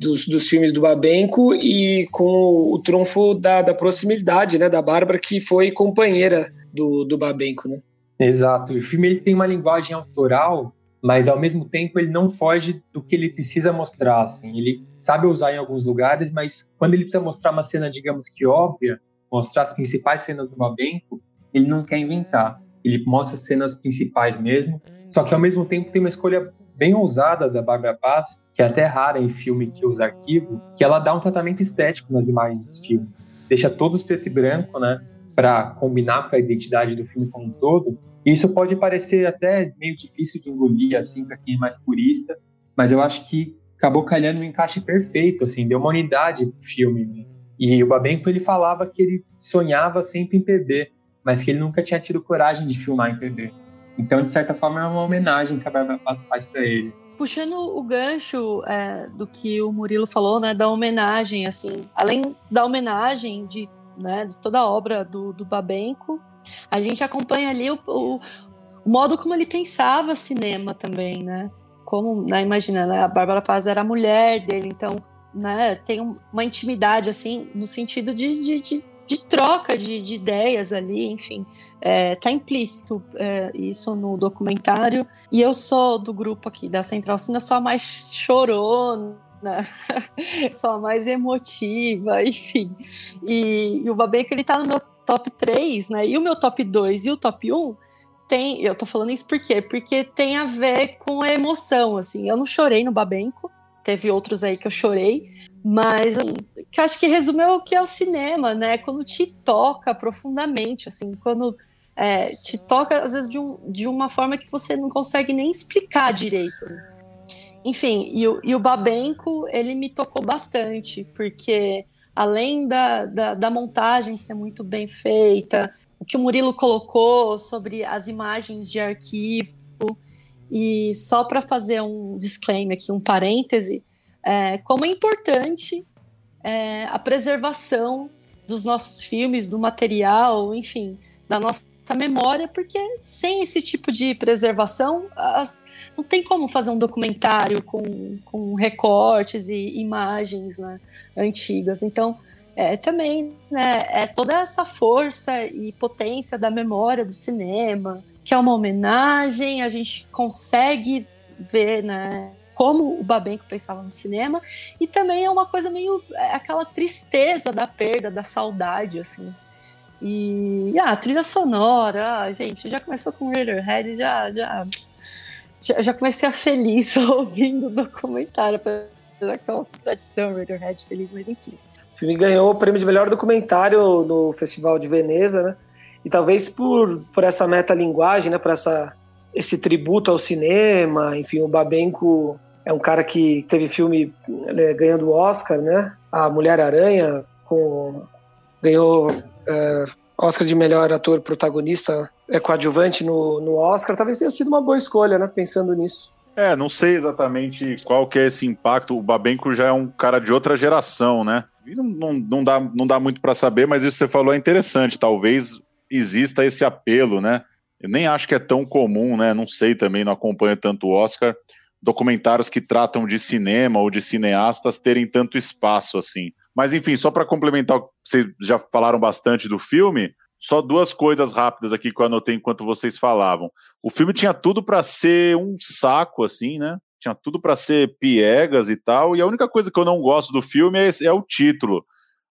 dos, dos filmes do Babenco e com o, o trunfo da, da, proximidade, né, da Bárbara, que foi companheira do, do Babenco, né? Exato. O filme ele tem uma linguagem autoral, mas ao mesmo tempo ele não foge do que ele precisa mostrar. Assim. Ele sabe usar em alguns lugares, mas quando ele precisa mostrar uma cena, digamos que óbvia, mostrar as principais cenas do Babenco, ele não quer inventar. Ele mostra as cenas principais mesmo, só que ao mesmo tempo tem uma escolha bem ousada da Bárbara Paz, que é até rara em filme que usa arquivo, que ela dá um tratamento estético nas imagens dos filmes. Deixa todos preto e branco, né? Para combinar com a identidade do filme como um todo, Isso pode parecer até meio difícil de engolir, assim, para quem é mais purista, mas eu acho que acabou calhando um encaixe perfeito, assim, deu uma unidade pro filme mesmo. E o Babenco, ele falava que ele sonhava sempre em PB, mas que ele nunca tinha tido coragem de filmar em PB. Então, de certa forma, é uma homenagem que a Bárbara Paz faz para ele. Puxando o gancho é, do que o Murilo falou, né, da homenagem, assim, além da homenagem de, né, de toda a obra do, do Babenco, a gente acompanha ali o, o, o modo como ele pensava cinema também, né? Como, né, imagina, né, a Bárbara Paz era a mulher dele, então, né, tem uma intimidade, assim, no sentido de, de, de de troca de, de, ideias ali, enfim, é, tá implícito é, isso no documentário. E eu sou do grupo aqui da Central Cine, sou a mais chorona, sou a mais emotiva, enfim. E, e o Babenco, ele tá no meu top 3, né? E o meu top 2 e o top 1 tem, eu tô falando isso por quê? Porque tem a ver com a emoção, assim. Eu não chorei no Babenco, teve outros aí que eu chorei, mas assim, que acho que resume o que é o cinema, né? Quando te toca profundamente, assim, quando é, te toca às vezes de, um, de uma forma que você não consegue nem explicar direito. Enfim, e o, e o Babenco, ele me tocou bastante, porque além da, da, da montagem ser muito bem feita, o que o Murilo colocou sobre as imagens de arquivo, e só para fazer um disclaimer aqui, um parêntese, é, como é importante é, a preservação dos nossos filmes, do material, enfim, da nossa memória, porque sem esse tipo de preservação, as, não tem como fazer um documentário com, com recortes e imagens né, antigas. Então, é, também né, é toda essa força e potência da memória do cinema, que é uma homenagem, a gente consegue ver né, como o Babenco pensava no cinema, e também é uma coisa meio é, aquela tristeza da perda, da saudade, assim. E, e ah, a trilha sonora, ah, gente, já começou com Radiohead, já, já, já, já comecei a feliz ouvindo o documentário, apesar que é uma tradição Radiohead feliz, mas enfim. O filme ganhou o prêmio de melhor documentário no Festival de Veneza, né? E talvez por, por essa metalinguagem, né, por essa, esse tributo ao cinema, enfim, o Babenco é um cara que teve filme é, ganhando Oscar, né? A Mulher-Aranha com, ganhou é, Oscar de melhor ator protagonista é, coadjuvante no, no Oscar. Talvez tenha sido uma boa escolha, né? Pensando nisso. É, não sei exatamente qual que é esse impacto. O Babenco já é um cara de outra geração, né? Não, não, não dá, não dá muito para saber, mas isso que você falou é interessante. Talvez exista esse apelo, né? Eu nem acho que é tão comum, né? Não sei também, não acompanho tanto o Oscar documentários que tratam de cinema ou de cineastas terem tanto espaço assim. Mas enfim, só para complementar, vocês já falaram bastante do filme, só duas coisas rápidas aqui que eu anotei enquanto vocês falavam. O filme tinha tudo para ser um saco assim, né? Tinha tudo para ser piegas e tal, e a única coisa que eu não gosto do filme é, é o título.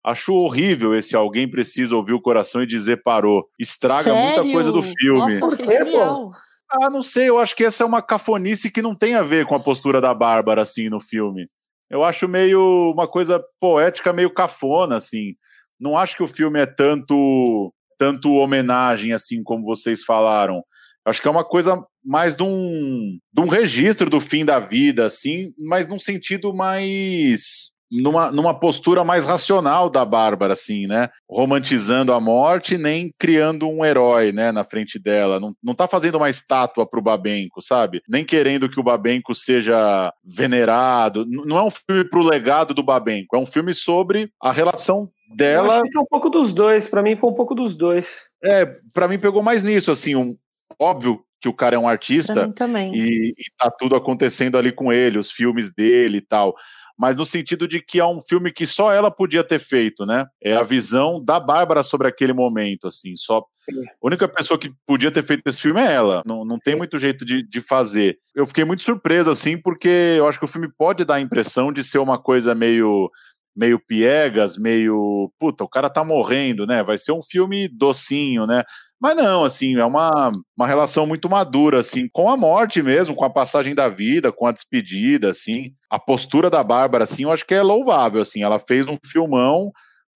Acho horrível esse alguém precisa ouvir o coração e dizer parou. Estraga Sério? muita coisa do filme. Nossa, que genial. Ah, não sei, eu acho que essa é uma cafonice que não tem a ver com a postura da Bárbara, assim, no filme. Eu acho meio uma coisa poética, meio cafona, assim. Não acho que o filme é tanto, tanto homenagem, assim, como vocês falaram. Acho que é uma coisa mais de um, de um registro do fim da vida, assim, mas num sentido mais numa, numa postura mais racional da Bárbara, assim, né? Romantizando a morte, nem criando um herói, né, na frente dela. Não, não tá fazendo uma estátua pro Babenco, sabe? Nem querendo que o Babenco seja venerado. Não é um filme pro legado do Babenco, é um filme sobre a relação dela. Eu acho que é um pouco dos dois, para mim foi um pouco dos dois. É, para mim pegou mais nisso, assim, um, óbvio que o cara é um artista e, e tá tudo acontecendo ali com ele, os filmes dele e tal mas no sentido de que é um filme que só ela podia ter feito, né? É a visão da Bárbara sobre aquele momento, assim. Só a única pessoa que podia ter feito esse filme é ela. Não, não tem muito jeito de, de fazer. Eu fiquei muito surpreso, assim, porque eu acho que o filme pode dar a impressão de ser uma coisa meio meio piegas, meio puta, o cara tá morrendo, né? Vai ser um filme docinho, né? Mas não, assim, é uma, uma relação muito madura, assim, com a morte mesmo, com a passagem da vida, com a despedida, assim. A postura da Bárbara, assim, eu acho que é louvável, assim. Ela fez um filmão,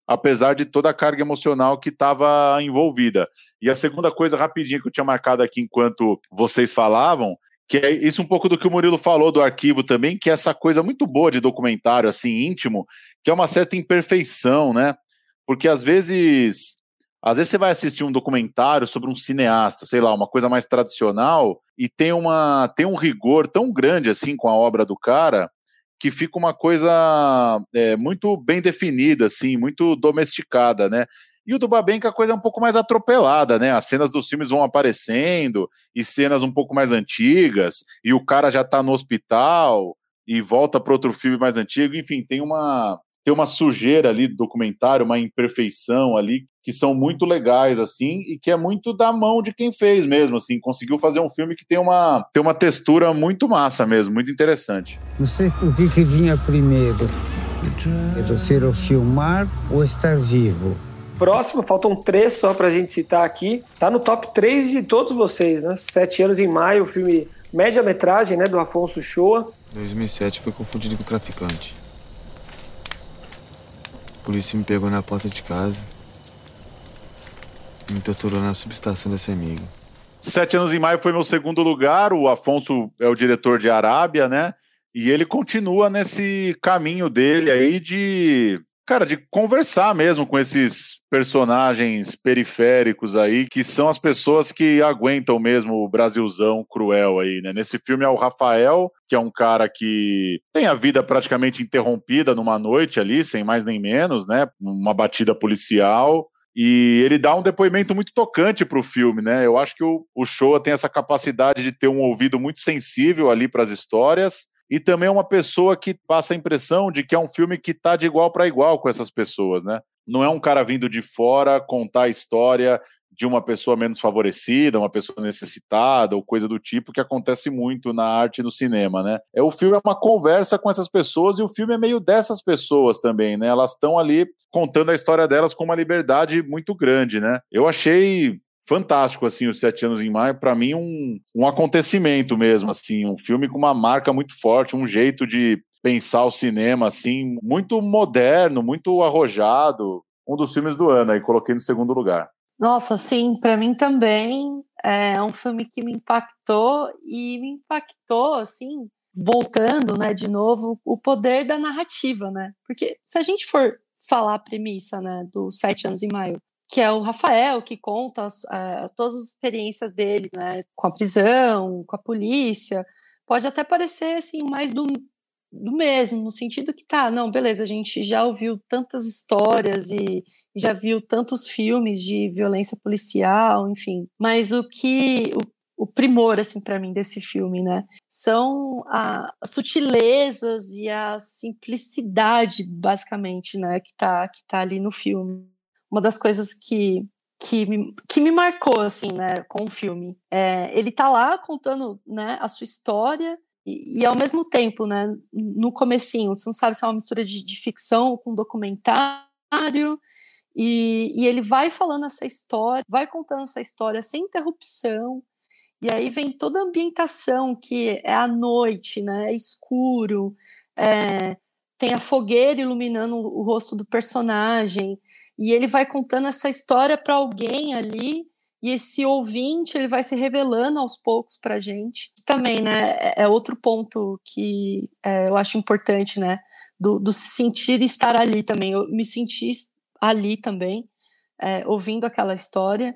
apesar de toda a carga emocional que estava envolvida. E a segunda coisa, rapidinho, que eu tinha marcado aqui enquanto vocês falavam, que é isso um pouco do que o Murilo falou do arquivo também, que é essa coisa muito boa de documentário, assim, íntimo, que é uma certa imperfeição, né? Porque às vezes às vezes você vai assistir um documentário sobre um cineasta, sei lá, uma coisa mais tradicional, e tem, uma, tem um rigor tão grande assim com a obra do cara que fica uma coisa é, muito bem definida, assim, muito domesticada, né? E o do Babenca a coisa é um pouco mais atropelada, né? As cenas dos filmes vão aparecendo, e cenas um pouco mais antigas, e o cara já tá no hospital e volta para outro filme mais antigo, enfim, tem uma tem uma sujeira ali do documentário, uma imperfeição ali, que são muito legais, assim, e que é muito da mão de quem fez mesmo, assim, conseguiu fazer um filme que tem uma, tem uma textura muito massa mesmo, muito interessante. Não sei o que, que vinha primeiro, era ser o filmar ou estar vivo. Próximo, faltam três só pra gente citar aqui, tá no top 3 de todos vocês, né? Sete anos em maio, o filme média-metragem, né, do Afonso Shoa. 2007 foi confundido com traficante. A polícia me pegou na porta de casa. Me torturou na subestação da CEMIG. Sete anos em maio foi meu segundo lugar. O Afonso é o diretor de Arábia, né? E ele continua nesse caminho dele aí de cara, de conversar mesmo com esses personagens periféricos aí, que são as pessoas que aguentam mesmo o Brasilzão cruel aí, né? Nesse filme é o Rafael, que é um cara que tem a vida praticamente interrompida numa noite ali, sem mais nem menos, né? Uma batida policial. E ele dá um depoimento muito tocante para o filme, né? Eu acho que o, o Showa tem essa capacidade de ter um ouvido muito sensível ali para as histórias e também é uma pessoa que passa a impressão de que é um filme que está de igual para igual com essas pessoas, né? Não é um cara vindo de fora contar a história de uma pessoa menos favorecida, uma pessoa necessitada ou coisa do tipo que acontece muito na arte e no cinema, né? É o filme é uma conversa com essas pessoas e o filme é meio dessas pessoas também, né? Elas estão ali contando a história delas com uma liberdade muito grande, né? Eu achei fantástico, assim, os Sete Anos em Maio, para mim um, um acontecimento mesmo, assim, um filme com uma marca muito forte, um jeito de pensar o cinema, assim, muito moderno, muito arrojado, um dos filmes do ano, aí coloquei no segundo lugar. Nossa, sim, para mim também é um filme que me impactou e me impactou, assim, voltando, né, de novo, o poder da narrativa, né? Porque se a gente for falar a premissa, né, dos Sete Anos em Maio, que é o Rafael, que conta uh, todas as experiências dele, né, com a prisão, com a polícia. Pode até parecer assim mais do, do mesmo, no sentido que tá, não, beleza, a gente já ouviu tantas histórias e já viu tantos filmes de violência policial, enfim. Mas o que o, o primor assim para mim desse filme, né, são as sutilezas e a simplicidade basicamente, né, que tá que tá ali no filme uma das coisas que que me, que me marcou assim, né, com o filme. É, ele tá lá contando, né, a sua história e, e, ao mesmo tempo, né, no comecinho, você não sabe se é uma mistura de, de ficção com documentário. E, e ele vai falando essa história, vai contando essa história sem interrupção. E aí vem toda a ambientação que é à noite, né, é escuro, é, tem a fogueira iluminando o rosto do personagem e ele vai contando essa história para alguém ali e esse ouvinte ele vai se revelando aos poucos para gente. Também né é, é outro ponto que é, eu acho importante né do, do sentir estar ali também. Eu me senti ali também é, ouvindo aquela história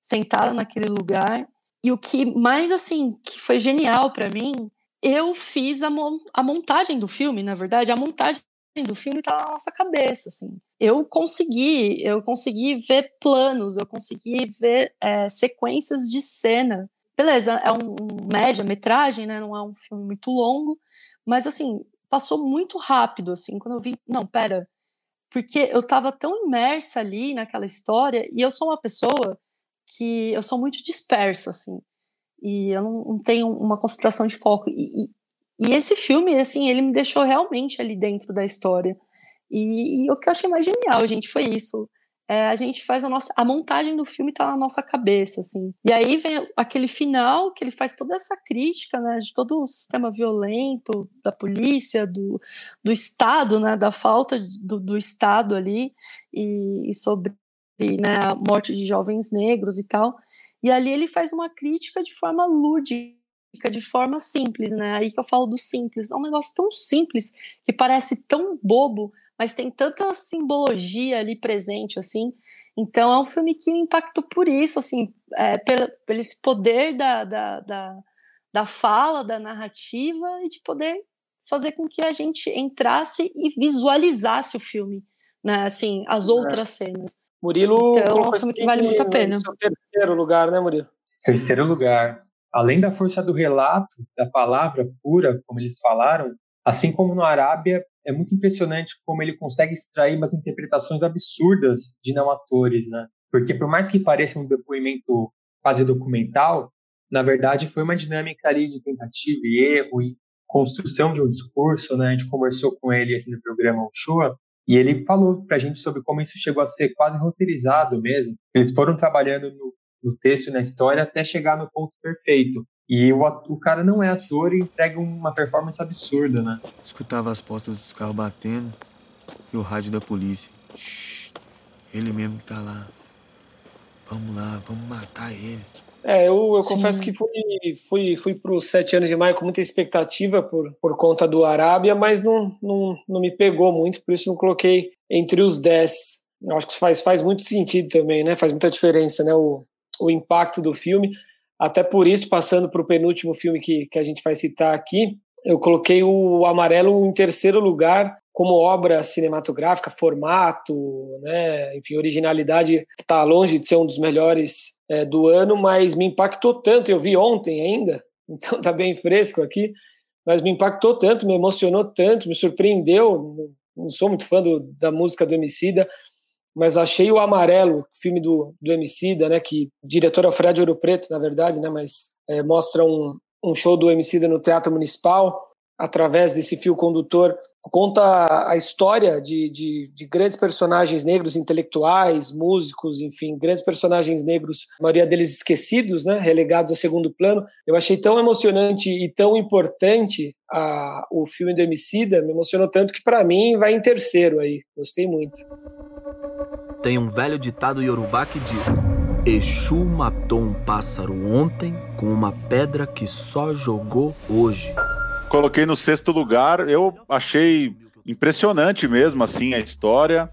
sentada naquele lugar. E o que mais assim que foi genial para mim eu fiz a, a montagem do filme na verdade a montagem do filme está na nossa cabeça assim eu consegui, eu consegui ver planos, eu consegui ver é, sequências de cena. Beleza, é um, um média-metragem, né? Não é um filme muito longo, mas assim, passou muito rápido, assim, quando eu vi, não, pera, porque eu estava tão imersa ali naquela história, e eu sou uma pessoa que eu sou muito dispersa, assim, e eu não, não tenho uma concentração de foco, e, e, e esse filme, assim, ele me deixou realmente ali dentro da história, e, e, o que eu achei mais genial, gente, foi isso. é, a gente faz a nossa. A montagem do filme está na nossa cabeça, assim. E aí vem aquele final que ele faz toda essa crítica, né, de todo o sistema violento da polícia, do, do Estado, né, da falta do, do Estado ali, e, e sobre né, a morte de jovens negros e tal. E ali ele faz uma crítica de forma lúdica de forma simples, né? Aí que eu falo do simples. É um negócio tão simples que parece tão bobo, mas tem tanta simbologia ali presente, assim. Então é um filme que me impactou por isso, assim, é, pelo, pelo esse poder da, da, da, da fala, da narrativa e de poder fazer com que a gente entrasse e visualizasse o filme, né? Assim, as é. outras cenas. Murilo então, é um filme que vale muito a pena. terceiro lugar, né, Murilo? Terceiro lugar. Além da força do relato, da palavra pura, como eles falaram, assim como no Arábia, é muito impressionante como ele consegue extrair umas interpretações absurdas de não atores, né? Porque por mais que pareça um depoimento quase documental, na verdade foi uma dinâmica ali de tentativa e erro e construção de um discurso, né? A gente conversou com ele aqui no programa Ochoa e ele falou para a gente sobre como isso chegou a ser quase roteirizado mesmo. Eles foram trabalhando no, no texto e na história até chegar no ponto perfeito. E o, o cara não é ator e entrega uma performance absurda, né? Escutava as portas dos carros batendo e o rádio da polícia. Shhh, ele mesmo que tá lá. Vamos lá, vamos matar ele. É, eu, eu confesso que fui, fui, fui para os sete anos de maio com muita expectativa por, por conta do Arábia, mas não, não, não me pegou muito, por isso não coloquei entre os dez. Eu acho que faz, faz muito sentido também, né? Faz muita diferença, né? O, o impacto do filme. Até por isso, passando para o penúltimo filme que, que a gente vai citar aqui, eu coloquei o Amarelo em terceiro lugar como obra cinematográfica, formato, né, enfim, originalidade está longe de ser um dos melhores é, do ano, mas me impactou tanto. Eu vi ontem ainda, então está bem fresco aqui, mas me impactou tanto, me emocionou tanto, me surpreendeu. Não sou muito fã do, da música do Emicida, mas achei o Amarelo, filme do, do Emicida, né, que diretor é o Fred Ouro Preto, na verdade, né, mas é, mostra um, um show do Emicida no Teatro Municipal, através desse fio condutor, conta a história de, de, de, grandes personagens negros, intelectuais, músicos, enfim, grandes personagens negros, a maioria deles esquecidos, né, relegados a segundo plano. Eu achei tão emocionante e tão importante a, o filme do Emicida, me emocionou tanto que para mim vai em terceiro aí. Gostei muito. Tem um velho ditado iorubá que diz: Exu matou um pássaro ontem com uma pedra que só jogou hoje. Coloquei no sexto lugar, eu achei impressionante mesmo assim a história.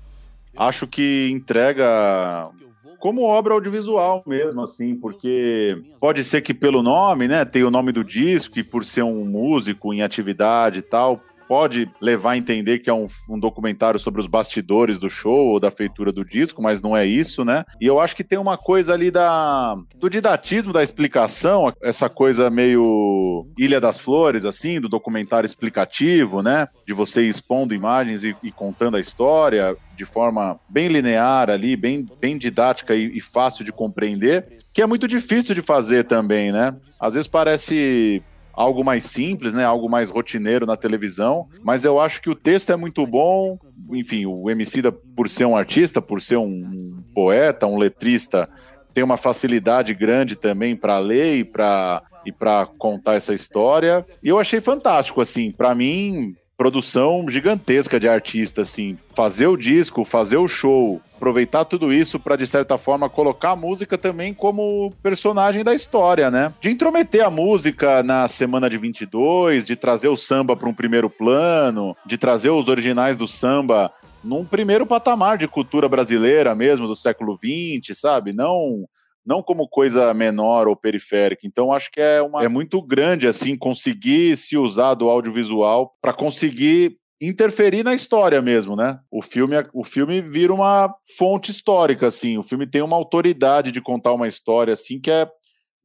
Acho que entrega como obra audiovisual mesmo, assim, porque pode ser que pelo nome, né, tem o nome do disco e por ser um músico em atividade e tal, pode levar a entender que é um, um, documentário sobre os bastidores do show ou da feitura do disco, mas não é isso, né? E eu acho que tem uma coisa ali da, do didatismo da explicação, essa coisa meio Ilha das Flores, assim, do documentário explicativo, né? De você expondo imagens e, e contando a história de forma bem linear ali, bem, bem didática e, e fácil de compreender, que é muito difícil de fazer também, né? Às vezes parece algo mais simples, né? Algo mais rotineiro na televisão. Mas eu acho que o texto é muito bom. Enfim, o Emicida, por ser um artista, por ser um poeta, um letrista, tem uma facilidade grande também para ler e para e para contar essa história. E eu achei fantástico, assim. Para mim, produção gigantesca de artista, assim. Fazer o disco, fazer o show, aproveitar tudo isso para de certa forma colocar a música também como personagem da história, né? De intrometer a música na semana de 22, de trazer o samba para um primeiro plano, de trazer os originais do samba num primeiro patamar de cultura brasileira mesmo do século 20, sabe? Não não como coisa menor ou periférica. Então, acho que é, uma, é muito grande assim conseguir se usar do audiovisual para conseguir interferir na história mesmo, né? O filme, o filme vira uma fonte histórica, assim. O filme tem uma autoridade de contar uma história, assim, que é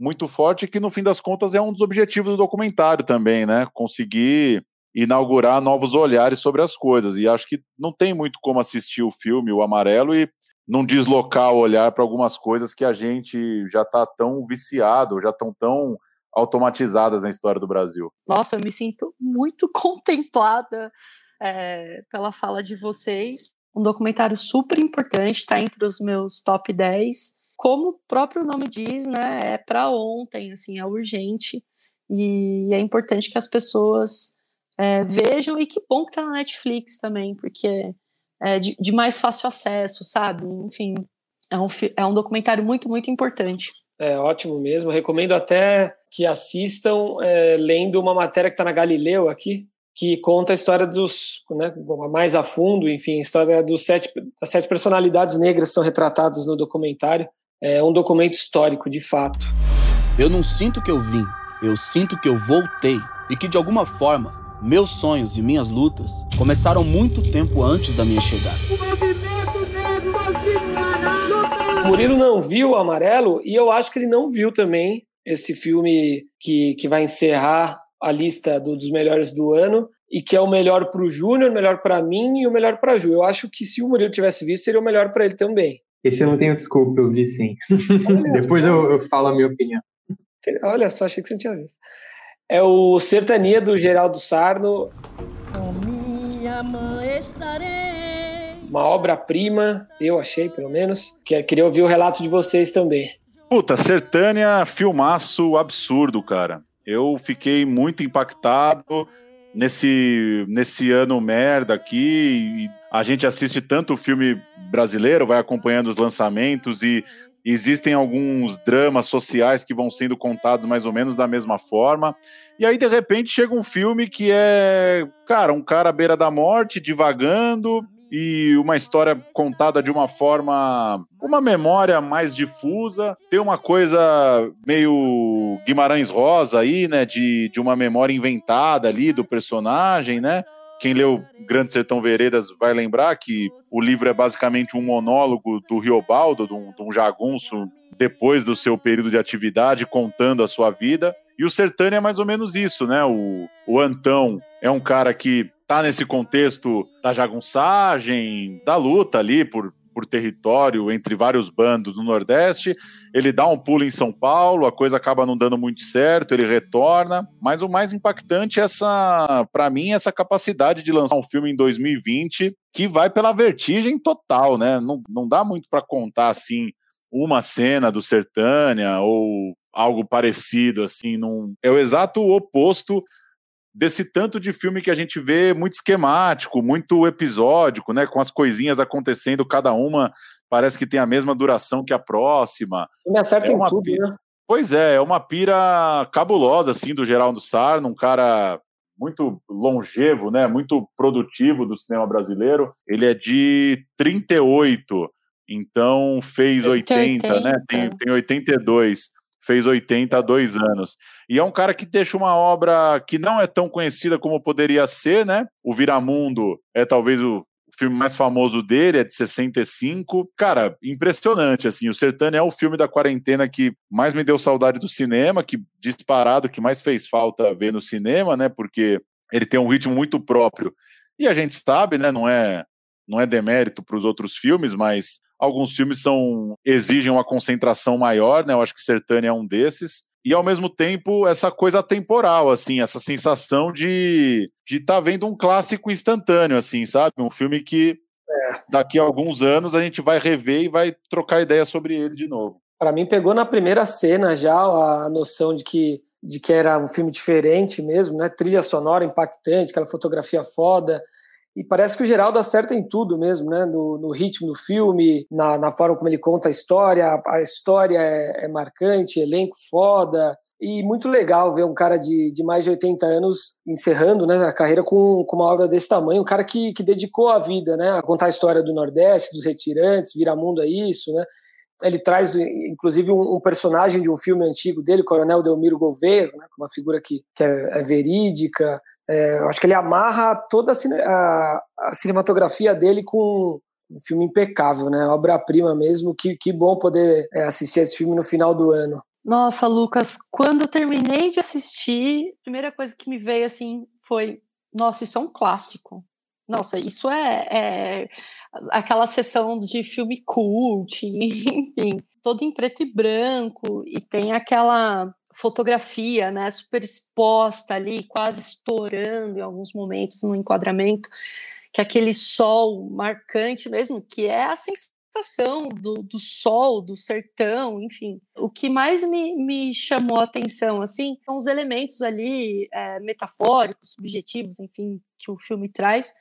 muito forte que, no fim das contas, é um dos objetivos do documentário também, né? Conseguir inaugurar novos olhares sobre as coisas. E acho que não tem muito como assistir o filme, o Amarelo, e não deslocar o olhar para algumas coisas que a gente já está tão viciado, já estão tão automatizadas na história do Brasil. Nossa, eu me sinto muito contemplada é, pela fala de vocês. um documentário super importante, está entre os meus top 10. Como o próprio nome diz, né, é para ontem, assim, é urgente e é importante que as pessoas é, vejam e que bom que tá na Netflix também, porque é de, de mais fácil acesso, sabe? Enfim, é um, é um documentário muito, muito importante. É ótimo mesmo. Recomendo até que assistam é, lendo uma matéria que está na Galileu aqui, que conta a história dos, né, mais a fundo, enfim, a história dos sete, das sete personalidades negras que são retratadas no documentário. É um documento histórico, de fato. Eu não sinto que eu vim, eu sinto que eu voltei e que de alguma forma meus sonhos e minhas lutas começaram muito tempo antes da minha chegada. O movimento negro continuará lutando. Murilo não viu o Amarelo e eu acho que ele não viu também esse filme que, que vai encerrar a lista do, dos melhores do ano e que é o melhor para o Júnior, o melhor para mim e o melhor para Ju. Eu acho que se o Murilo tivesse visto, seria o melhor para ele também. Esse eu não tenho desculpa, eu vi sim. Depois eu, eu, falo a minha opinião. Olha só, achei que você não tinha visto. É o Sertania do Geraldo Sarno. Com minha mãe estarei. Uma obra-prima, eu achei, pelo menos. Que queria ouvir o relato de vocês também. Puta, Sertânia, filmaço absurdo, cara. Eu fiquei muito impactado nesse, nesse ano merda aqui. a gente assiste tanto filme brasileiro, vai acompanhando os lançamentos e existem alguns dramas sociais que vão sendo contados mais ou menos da mesma forma. E aí, de repente, chega um filme que é, cara, um cara à beira da morte, divagando, e uma história contada de uma forma, uma memória mais difusa. Tem uma coisa meio Guimarães Rosa aí, né, de, de uma memória inventada ali do personagem, né? Quem leu Grande Sertão Veredas vai lembrar que o livro é basicamente um monólogo do Riobaldo, de um, de um jagunço depois do seu período de atividade, contando a sua vida. E o Sertânia é mais ou menos isso, né? O, o Antão é um cara que tá nesse contexto da jagunçagem, da luta ali por, por território entre vários bandos no Nordeste. Ele dá um pulo em São Paulo, a coisa acaba não dando muito certo, ele retorna. Mas o mais impactante é essa, para mim, essa capacidade de lançar um filme em 2020 que vai pela vertigem total, né? Não, não dá muito para contar assim uma cena do Sertânia ou algo parecido assim, num... é o exato oposto desse tanto de filme que a gente vê muito esquemático, muito episódico, né, com as coisinhas acontecendo, cada uma parece que tem a mesma duração que a próxima. Me acerta é uma tudo, pira... né? Pois é, é uma pira cabulosa, assim, do Geraldo Sarno, um cara muito longevo, né, muito produtivo do cinema brasileiro. Ele é de 38, então fez 80, 80. né, tem, tem 82 fez 80 há dois anos. E é um cara que deixa uma obra que não é tão conhecida como poderia ser, né? O Viramundo é talvez o filme mais famoso dele, é de 65. Cara, impressionante, assim. O Sertânia é o filme da quarentena que mais me deu saudade do cinema, que disparado, que mais fez falta ver no cinema, né? Porque ele tem um ritmo muito próprio. E a gente sabe, né? Não é, não é demérito para os outros filmes, mas Alguns filmes são exigem uma concentração maior, né? Eu acho que Sertânia é um desses. E ao mesmo tempo, essa coisa temporal, assim, essa sensação de de estar tá vendo um clássico instantâneo, assim, sabe? Um filme que é. daqui a alguns anos a gente vai rever e vai trocar ideia sobre ele de novo. Para mim, pegou na primeira cena já a noção de que de que era um filme diferente mesmo, né? Trilha sonora impactante, aquela fotografia foda, e parece que o Geraldo acerta em tudo mesmo, né? No, no ritmo do filme, na, na, forma como ele conta a história. A, história é, é, marcante, elenco foda. E muito legal ver um cara de, de mais de 80 anos encerrando né, a carreira com, com uma obra desse tamanho. Um cara que, que dedicou a vida né, a contar a história do Nordeste, dos retirantes, Viramundo é isso, né? Ele traz, inclusive, um, um, personagem de um filme antigo dele, Coronel Delmiro Gouveia, né, uma figura que, que é, é verídica. É, acho que ele amarra toda a, cine, a, a cinematografia dele com um filme impecável, né? Obra-prima mesmo. Que, que bom poder é, assistir esse filme no final do ano. Nossa, Lucas, quando terminei de assistir, a primeira coisa que me veio assim foi: nossa, isso é um clássico. Nossa, isso é, é aquela sessão de filme cult, enfim, todo em preto e branco, e tem aquela fotografia, né, super exposta ali, quase estourando em alguns momentos no enquadramento, que é aquele sol marcante mesmo, que é a sensação do, do sol, do sertão, enfim. O que mais me, me chamou a atenção, assim, são os elementos ali é, metafóricos, subjetivos, enfim, que o filme traz,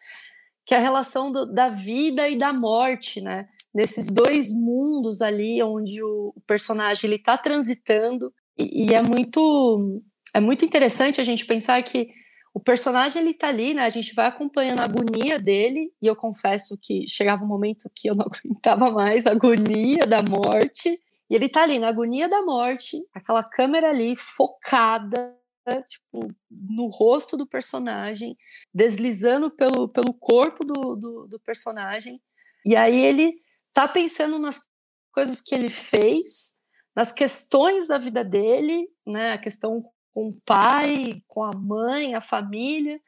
que é a relação do, da vida e da morte, né? Nesses dois mundos ali, onde o, personagem ele está transitando, e, é muito é muito interessante a gente pensar que o personagem ele tá ali, né? A gente vai acompanhando a agonia dele, e eu confesso que chegava um momento que eu não aguentava mais a agonia da morte. E ele tá ali na agonia da morte, aquela câmera ali focada, tipo, no rosto do personagem, deslizando pelo, pelo corpo do, do, do personagem. E aí ele tá pensando nas coisas que ele fez, nas questões da vida dele, né? A questão com o pai, com a mãe, a família.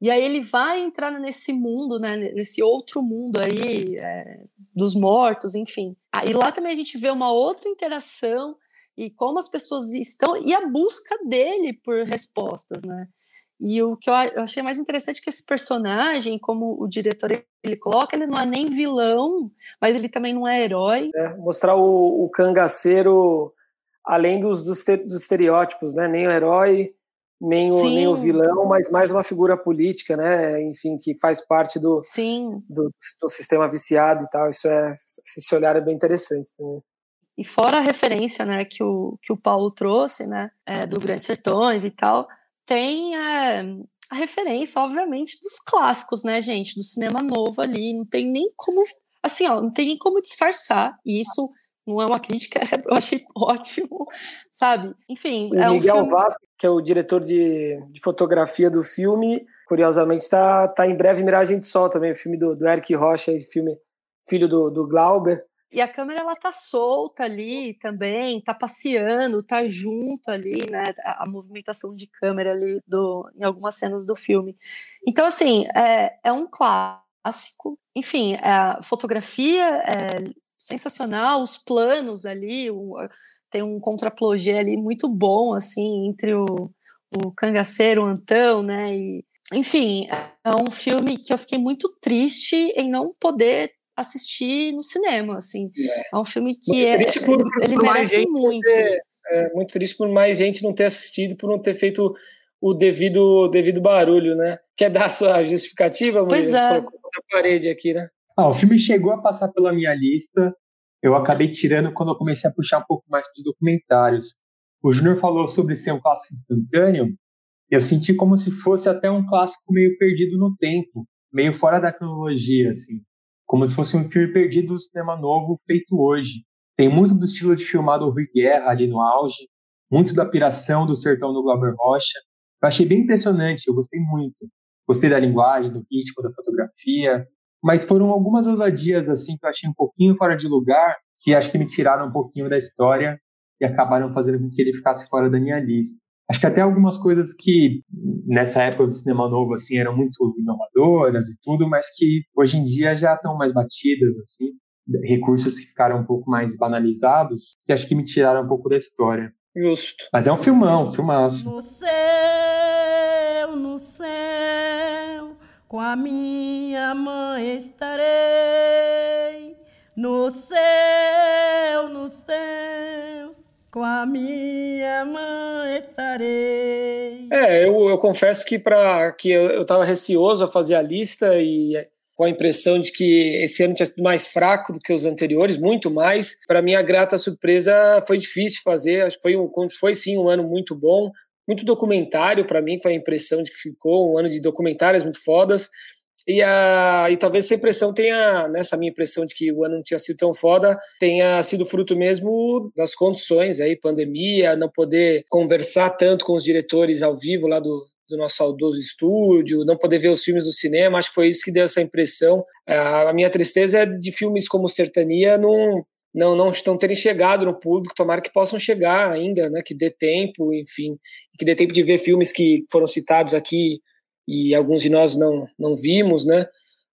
E aí ele vai entrar nesse mundo, né, nesse outro mundo aí é, dos mortos, enfim. Aí lá também a gente vê uma outra interação e como as pessoas estão e a busca dele por respostas, né? E o que eu achei mais interessante é que esse personagem, como o diretor ele coloca, ele não é nem vilão, mas ele também não é herói. É, mostrar o, o cangaceiro além dos, dos, dos, estereótipos, né? Nem o herói, nem o, nem o vilão, mas mais uma figura política, né? Enfim, que faz parte do, do, do, sistema viciado e tal. Isso é, esse olhar é bem interessante também. E fora a referência, né, que o, que o Paulo trouxe, né, é, do Grandes Sertões e tal, tem é, a referência, obviamente, dos clássicos, né, gente, do cinema novo ali. Não tem nem como, assim, ó, não tem nem como disfarçar. E isso não é uma crítica, eu achei ótimo, sabe? Enfim. O é Miguel um filme... Vasco, que é o diretor de, de fotografia do filme, curiosamente está tá em breve Miragem de Sol também, o filme do, do Eric Rocha, filme filho do, do Glauber. E a câmera ela tá solta ali também, tá passeando, tá junto ali, né? A, a movimentação de câmera ali do, em algumas cenas do filme. Então, assim, é, é um clássico. Enfim, é, a fotografia é sensacional, os planos ali, o, tem um contraplogé ali muito bom, assim, entre o, o cangaceiro, o Antão, né, e, enfim, é um filme que eu fiquei muito triste em não poder assistir no cinema, assim, é, é um filme que é, por, ele por merece muito. Ter, é, muito triste por mais gente não ter assistido, por não ter feito o devido, devido barulho, né? Quer dar a sua justificativa, Pois é. Na parede aqui, né? Ah, o filme chegou a passar pela minha lista. Eu acabei tirando quando eu comecei a puxar um pouco mais para os documentários. O Júnior falou sobre ser um clássico instantâneo. Eu senti como se fosse até um clássico meio perdido no tempo, meio fora da cronologia, assim. Como se fosse um filme perdido do cinema novo feito hoje. Tem muito do estilo de filmar do Rui Guerra ali no auge, muito da piração do sertão do Glauber Rocha. Eu achei bem impressionante, eu gostei muito. Gostei da linguagem, do ritmo, da fotografia, mas foram algumas ousadias assim que eu achei um pouquinho fora de lugar, que acho que me tiraram um pouquinho da história e acabaram fazendo com que ele ficasse fora da minha lista. Acho que até algumas coisas que nessa época do cinema novo assim eram muito inovadoras e tudo, mas que hoje em dia já estão mais batidas assim, recursos que ficaram um pouco mais banalizados, que acho que me tiraram um pouco da história. Justo. Mas é um filmão, um filmaço. No céu, no céu, com a minha mãe estarei no céu, no céu. Com a minha mãe estarei. É, eu, eu confesso que para que eu estava receoso a fazer a lista e com a impressão de que esse ano tinha sido mais fraco do que os anteriores, muito mais. Para minha grata surpresa, foi difícil fazer. Acho que foi um, foi sim um ano muito bom muito documentário para mim, foi a impressão de que ficou um ano de documentários muito fodas. E, a, e talvez essa impressão tenha, nessa minha impressão de que o ano não tinha sido tão foda, tenha sido fruto mesmo das condições aí, pandemia, não poder conversar tanto com os diretores ao vivo lá do, do nosso saudoso estúdio, não poder ver os filmes do cinema, acho que foi isso que deu essa impressão. A minha tristeza é de filmes como Sertania não, não, não estão terem chegado no público, tomara que possam chegar ainda, né, que dê tempo, enfim, que dê tempo de ver filmes que foram citados aqui e alguns de nós não, não vimos, né,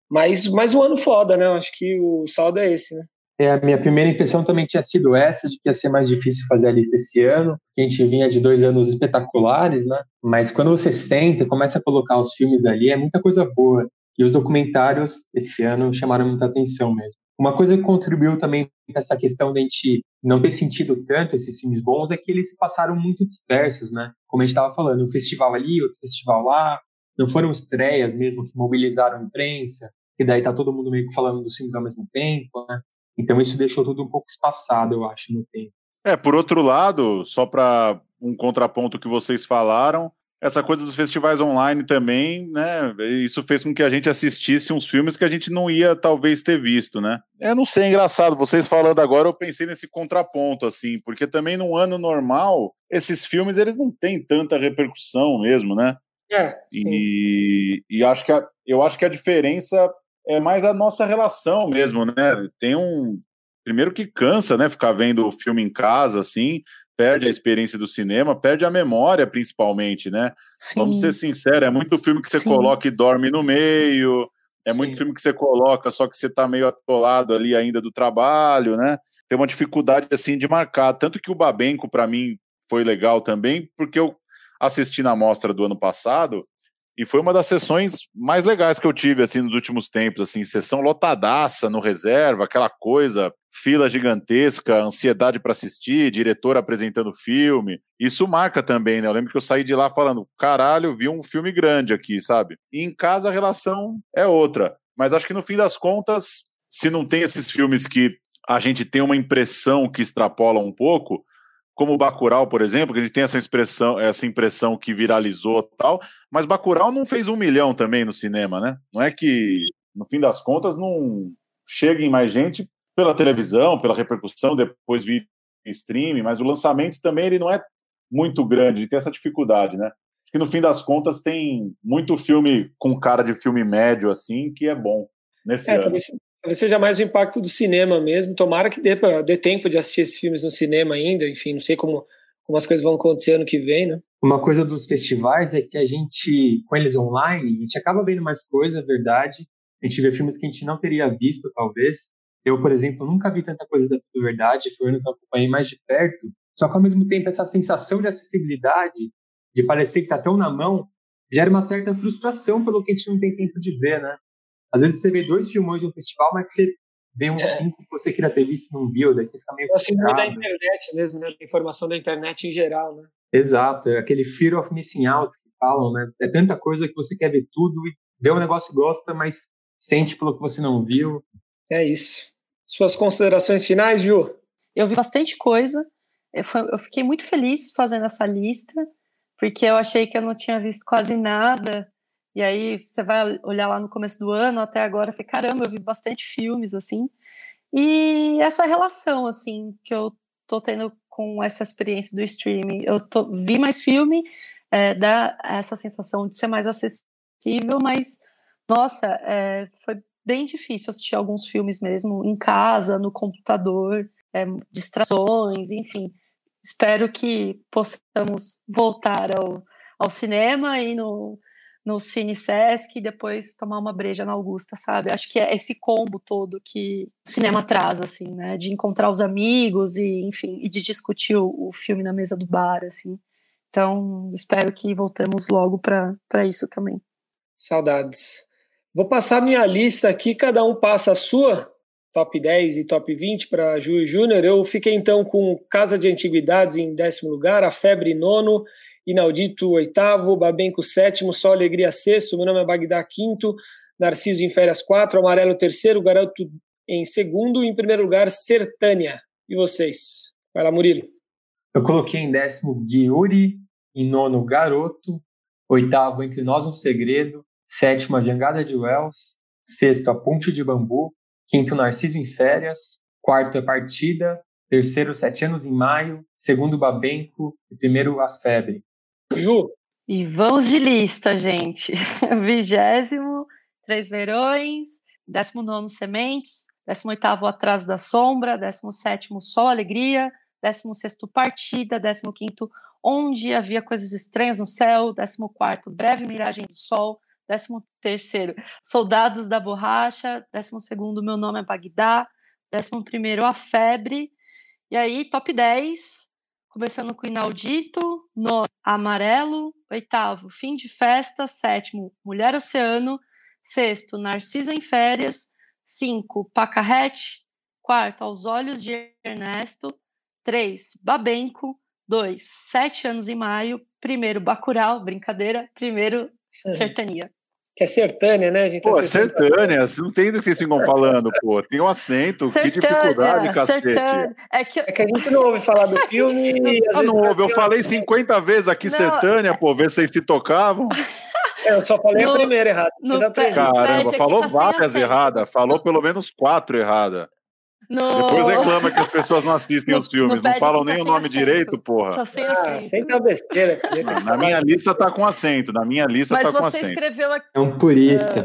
mas, mas um ano foda, né, acho que o saldo é esse, né. É, a minha primeira impressão também tinha sido essa, de que ia ser mais difícil fazer a lista esse ano, a gente vinha de dois anos espetaculares, né? Mas quando você senta e começa a colocar os filmes ali, é muita coisa boa. E os documentários esse ano chamaram muita atenção mesmo. Uma coisa que contribuiu também para essa questão de a gente não ter sentido tanto esses filmes bons é que eles passaram muito dispersos, né? Como a gente estava falando, um festival ali, outro festival lá, não foram estreias mesmo que mobilizaram a imprensa, e daí tá todo mundo meio que falando dos filmes ao mesmo tempo, né? Então isso deixou tudo um pouco espaçado, eu acho, no tempo. É, por outro lado, só para um contraponto que vocês falaram, essa coisa dos festivais online também, né? Isso fez com que a gente assistisse uns filmes que a gente não ia talvez ter visto, né? É, não sei, é engraçado. Vocês falando agora, eu pensei nesse contraponto, assim, porque também num ano normal, esses filmes eles não têm tanta repercussão mesmo, né? É. E, e acho que a, eu acho que a diferença é mais a nossa relação mesmo, né? Tem um. Primeiro que cansa, né? Ficar vendo o filme em casa, assim perde a experiência do cinema, perde a memória, principalmente, né? Sim. Vamos ser sinceros, é muito filme que você Sim. coloca e dorme no meio, é Sim. muito filme que você coloca, só que você tá meio atolado ali ainda do trabalho, né? Tem uma dificuldade, assim, de marcar. Tanto que o Babenco, para mim, foi legal também, porque eu assisti na mostra do ano passado, e foi uma das sessões mais legais que eu tive assim nos últimos tempos, assim, sessão lotadaça no reserva, aquela coisa, fila gigantesca, ansiedade para assistir, diretor apresentando filme. Isso marca também, né? Eu lembro que eu saí de lá falando, caralho, vi um filme grande aqui, sabe? E em casa a relação é outra. Mas acho que no fim das contas, se não tem esses filmes que a gente tem uma impressão que extrapola um pouco, como o Bacurau, por exemplo, que a gente tem essa expressão, essa impressão que viralizou tal, mas Bacurau não fez um milhão também no cinema, né? Não é que, no fim das contas, não cheguem mais gente pela televisão, pela repercussão, depois vir streaming, mas o lançamento também ele não é muito grande, ele tem essa dificuldade, né? Acho que no fim das contas tem muito filme com cara de filme médio, assim, que é bom nesse é, ano. Talvez seja mais o impacto do cinema mesmo. Tomara que dê, pra, dê tempo de assistir esses filmes no cinema ainda. Enfim, não sei como, como as coisas vão acontecer ano que vem, né? Uma coisa dos festivais é que a gente, com eles online, a gente acaba vendo mais coisa, é verdade. A gente vê filmes que a gente não teria visto, talvez. Eu, por exemplo, nunca vi tanta coisa da Tudo Verdade, foi o ano que eu acompanhei mais de perto. Só que, ao mesmo tempo, essa sensação de acessibilidade, de parecer que está tão na mão, gera uma certa frustração pelo que a gente não tem tempo de ver, né? Às vezes você vê dois filmões de um festival, mas você vê uns é. cinco que você queria ter visto e não viu, daí você fica meio. Assim, da internet mesmo, né? Da informação da internet em geral, né? Exato, é aquele fear of missing out que falam, né? É tanta coisa que você quer ver tudo e vê um negócio e gosta, mas sente pelo que você não viu. É isso. Suas considerações finais, Ju? Eu vi bastante coisa. Eu, eu fiquei muito feliz fazendo essa lista, porque eu achei que eu não tinha visto quase nada. E aí você vai olhar lá no começo do ano, até agora, falei, caramba, eu vi bastante filmes, assim. E essa relação, assim, que eu tô tendo com essa experiência do streaming. Eu tô, vi mais filme, é, dá essa sensação de ser mais acessível, mas, nossa, é, foi bem difícil assistir alguns filmes mesmo em casa, no computador, é, distrações, enfim. Espero que possamos voltar ao, ao cinema e no, no Cine Sesc e depois tomar uma breja na Augusta, sabe? Acho que é esse combo todo que o cinema traz, assim, né? De encontrar os amigos e, enfim, e de discutir o, o filme na mesa do bar, assim. Então, espero que voltemos logo para isso também. Saudades. Vou passar minha lista aqui, cada um passa a sua, top 10 e top 20 para Ju e Júnior. Eu fiquei então com Casa de Antiguidades em décimo lugar, A Febre nono Inaudito, oitavo, Babenco, sétimo, Só Alegria, sexto, Meu Nome é Bagdá, quinto, Narciso em Férias, quatro, Amarelo, terceiro, Garoto em segundo, e em primeiro lugar, Sertânia. E vocês? Vai lá, Murilo. Eu coloquei em décimo Ghiuri, em nono Garoto, oitavo Entre Nós um Segredo, sétimo A Jangada de Wells, sexto A Ponte de Bambu, quinto Narciso em Férias, quarto A Partida, terceiro Sete Anos em Maio, segundo Babenco e primeiro A Febre. Ju. E vamos de lista, gente. Vigésimo, Três Verões, décimo nono Sementes, décimo oitavo Atrás da Sombra, décimo sétimo Sol Alegria, décimo sexto Partida, décimo quinto Onde Havia Coisas Estranhas no Céu, décimo quarto Breve Miragem do Sol, décimo terceiro Soldados da Borracha, décimo segundo Meu Nome é Bagdá, décimo primeiro A Febre, e aí top 10 começando com Inaudito, no Amarelo, oitavo, Fim de Festa, sétimo, Mulher Oceano, Sexto, Narciso em Férias. Cinco, Pacarrete. Quarto, Aos Olhos de Ernesto. Três, Babenco. Dois, Sete Anos em Maio. Primeiro, Bacurau, brincadeira. Primeiro, Sertania. Que é sertânia, né? A gente pô, tá é sertânia, você não entende o que vocês ficam falando, pô. Tem um acento, sertânia, que dificuldade, cacete. Sertânia. É que, é que a gente não ouve falar do filme e ah, não ouve, eu falei 50 vezes aqui Não, sertânia, pô, ver se vocês se tocavam. É, eu só falei No- a primeira errada. no Caramba, falou tá várias erradas, falou pelo menos quatro erradas. No... Depois reclama que as pessoas não assistem No- os filmes, não falam tá nem o nome acento. direito, porra. Tá sem Ah, acento. senta besteira. Não, Na minha lista tá com acento, na minha lista Mas tá com você acento. escreveu aqui. É um purista.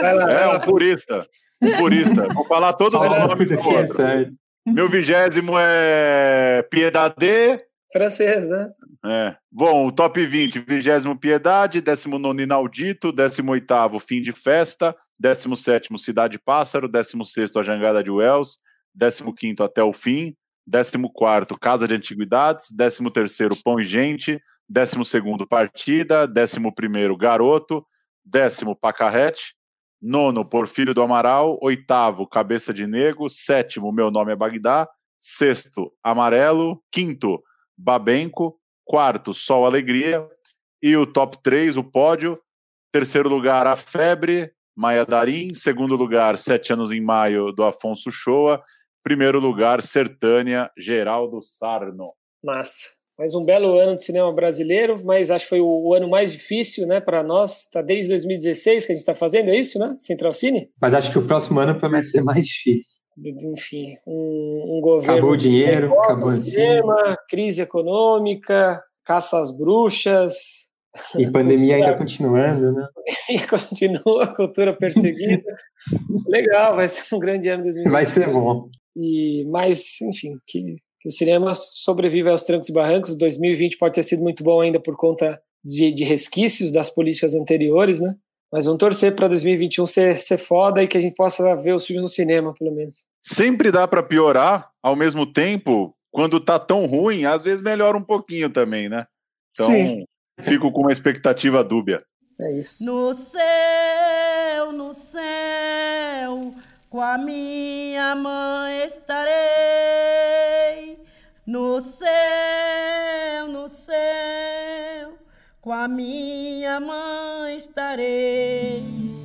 Vai lá, vai É um purista. Um purista. Vou falar todos os nomes aqui é todos. certo. Meu vigésimo é Piedade. Francês, né? É. Bom, o top 20, vigésimo Piedade, 19 Inaudito, 18 Fim de Festa, 17 Cidade Pássaro, 16 A Jangada de Wells, 15 Até o Fim, 14 Casa de Antiguidades, 13 Pão e Gente, 12 Partida, 11 Garoto, décimo Pacarrete, nono Porfírio do Amaral, oitavo Cabeça de Nego, sétimo Meu Nome é Bagdá, sexto Amarelo, quinto Babenco, quarto Sol Alegria e o top 3, o pódio, terceiro lugar A Febre, Maia Darim, segundo lugar Sete Anos em Maio do Afonso Shoa, primeiro lugar Sertânia, Geraldo Sarno. Massa. Mais um belo ano de cinema brasileiro, mas acho que foi o ano mais difícil, né, para nós. Tá desde 2016 que a gente está fazendo, é isso, né? Central Cine? Mas acho que o próximo ano promete ser mais difícil. Enfim, um, um governo. Acabou o dinheiro, acabou o o cinema, crise econômica, caça às bruxas. E pandemia ainda continuando, né? E continua a cultura perseguida. Legal, vai ser um grande ano 2020. Vai ser bom. E, mas, enfim, que, que o cinema sobrevive aos trancos e barrancos. 2020 pode ter sido muito bom ainda por conta de, de resquícios das políticas anteriores, né? Mas vamos torcer para 2021 ser, ser foda e que a gente possa ver os filmes no cinema, pelo menos. Sempre dá para piorar, ao mesmo tempo, quando tá tão ruim, às vezes melhora um pouquinho também, né? Então, Sim. fico com uma expectativa dúbia. É isso. No céu, no céu, com a minha mãe estarei. No céu, no céu, com a minha mãe estarei.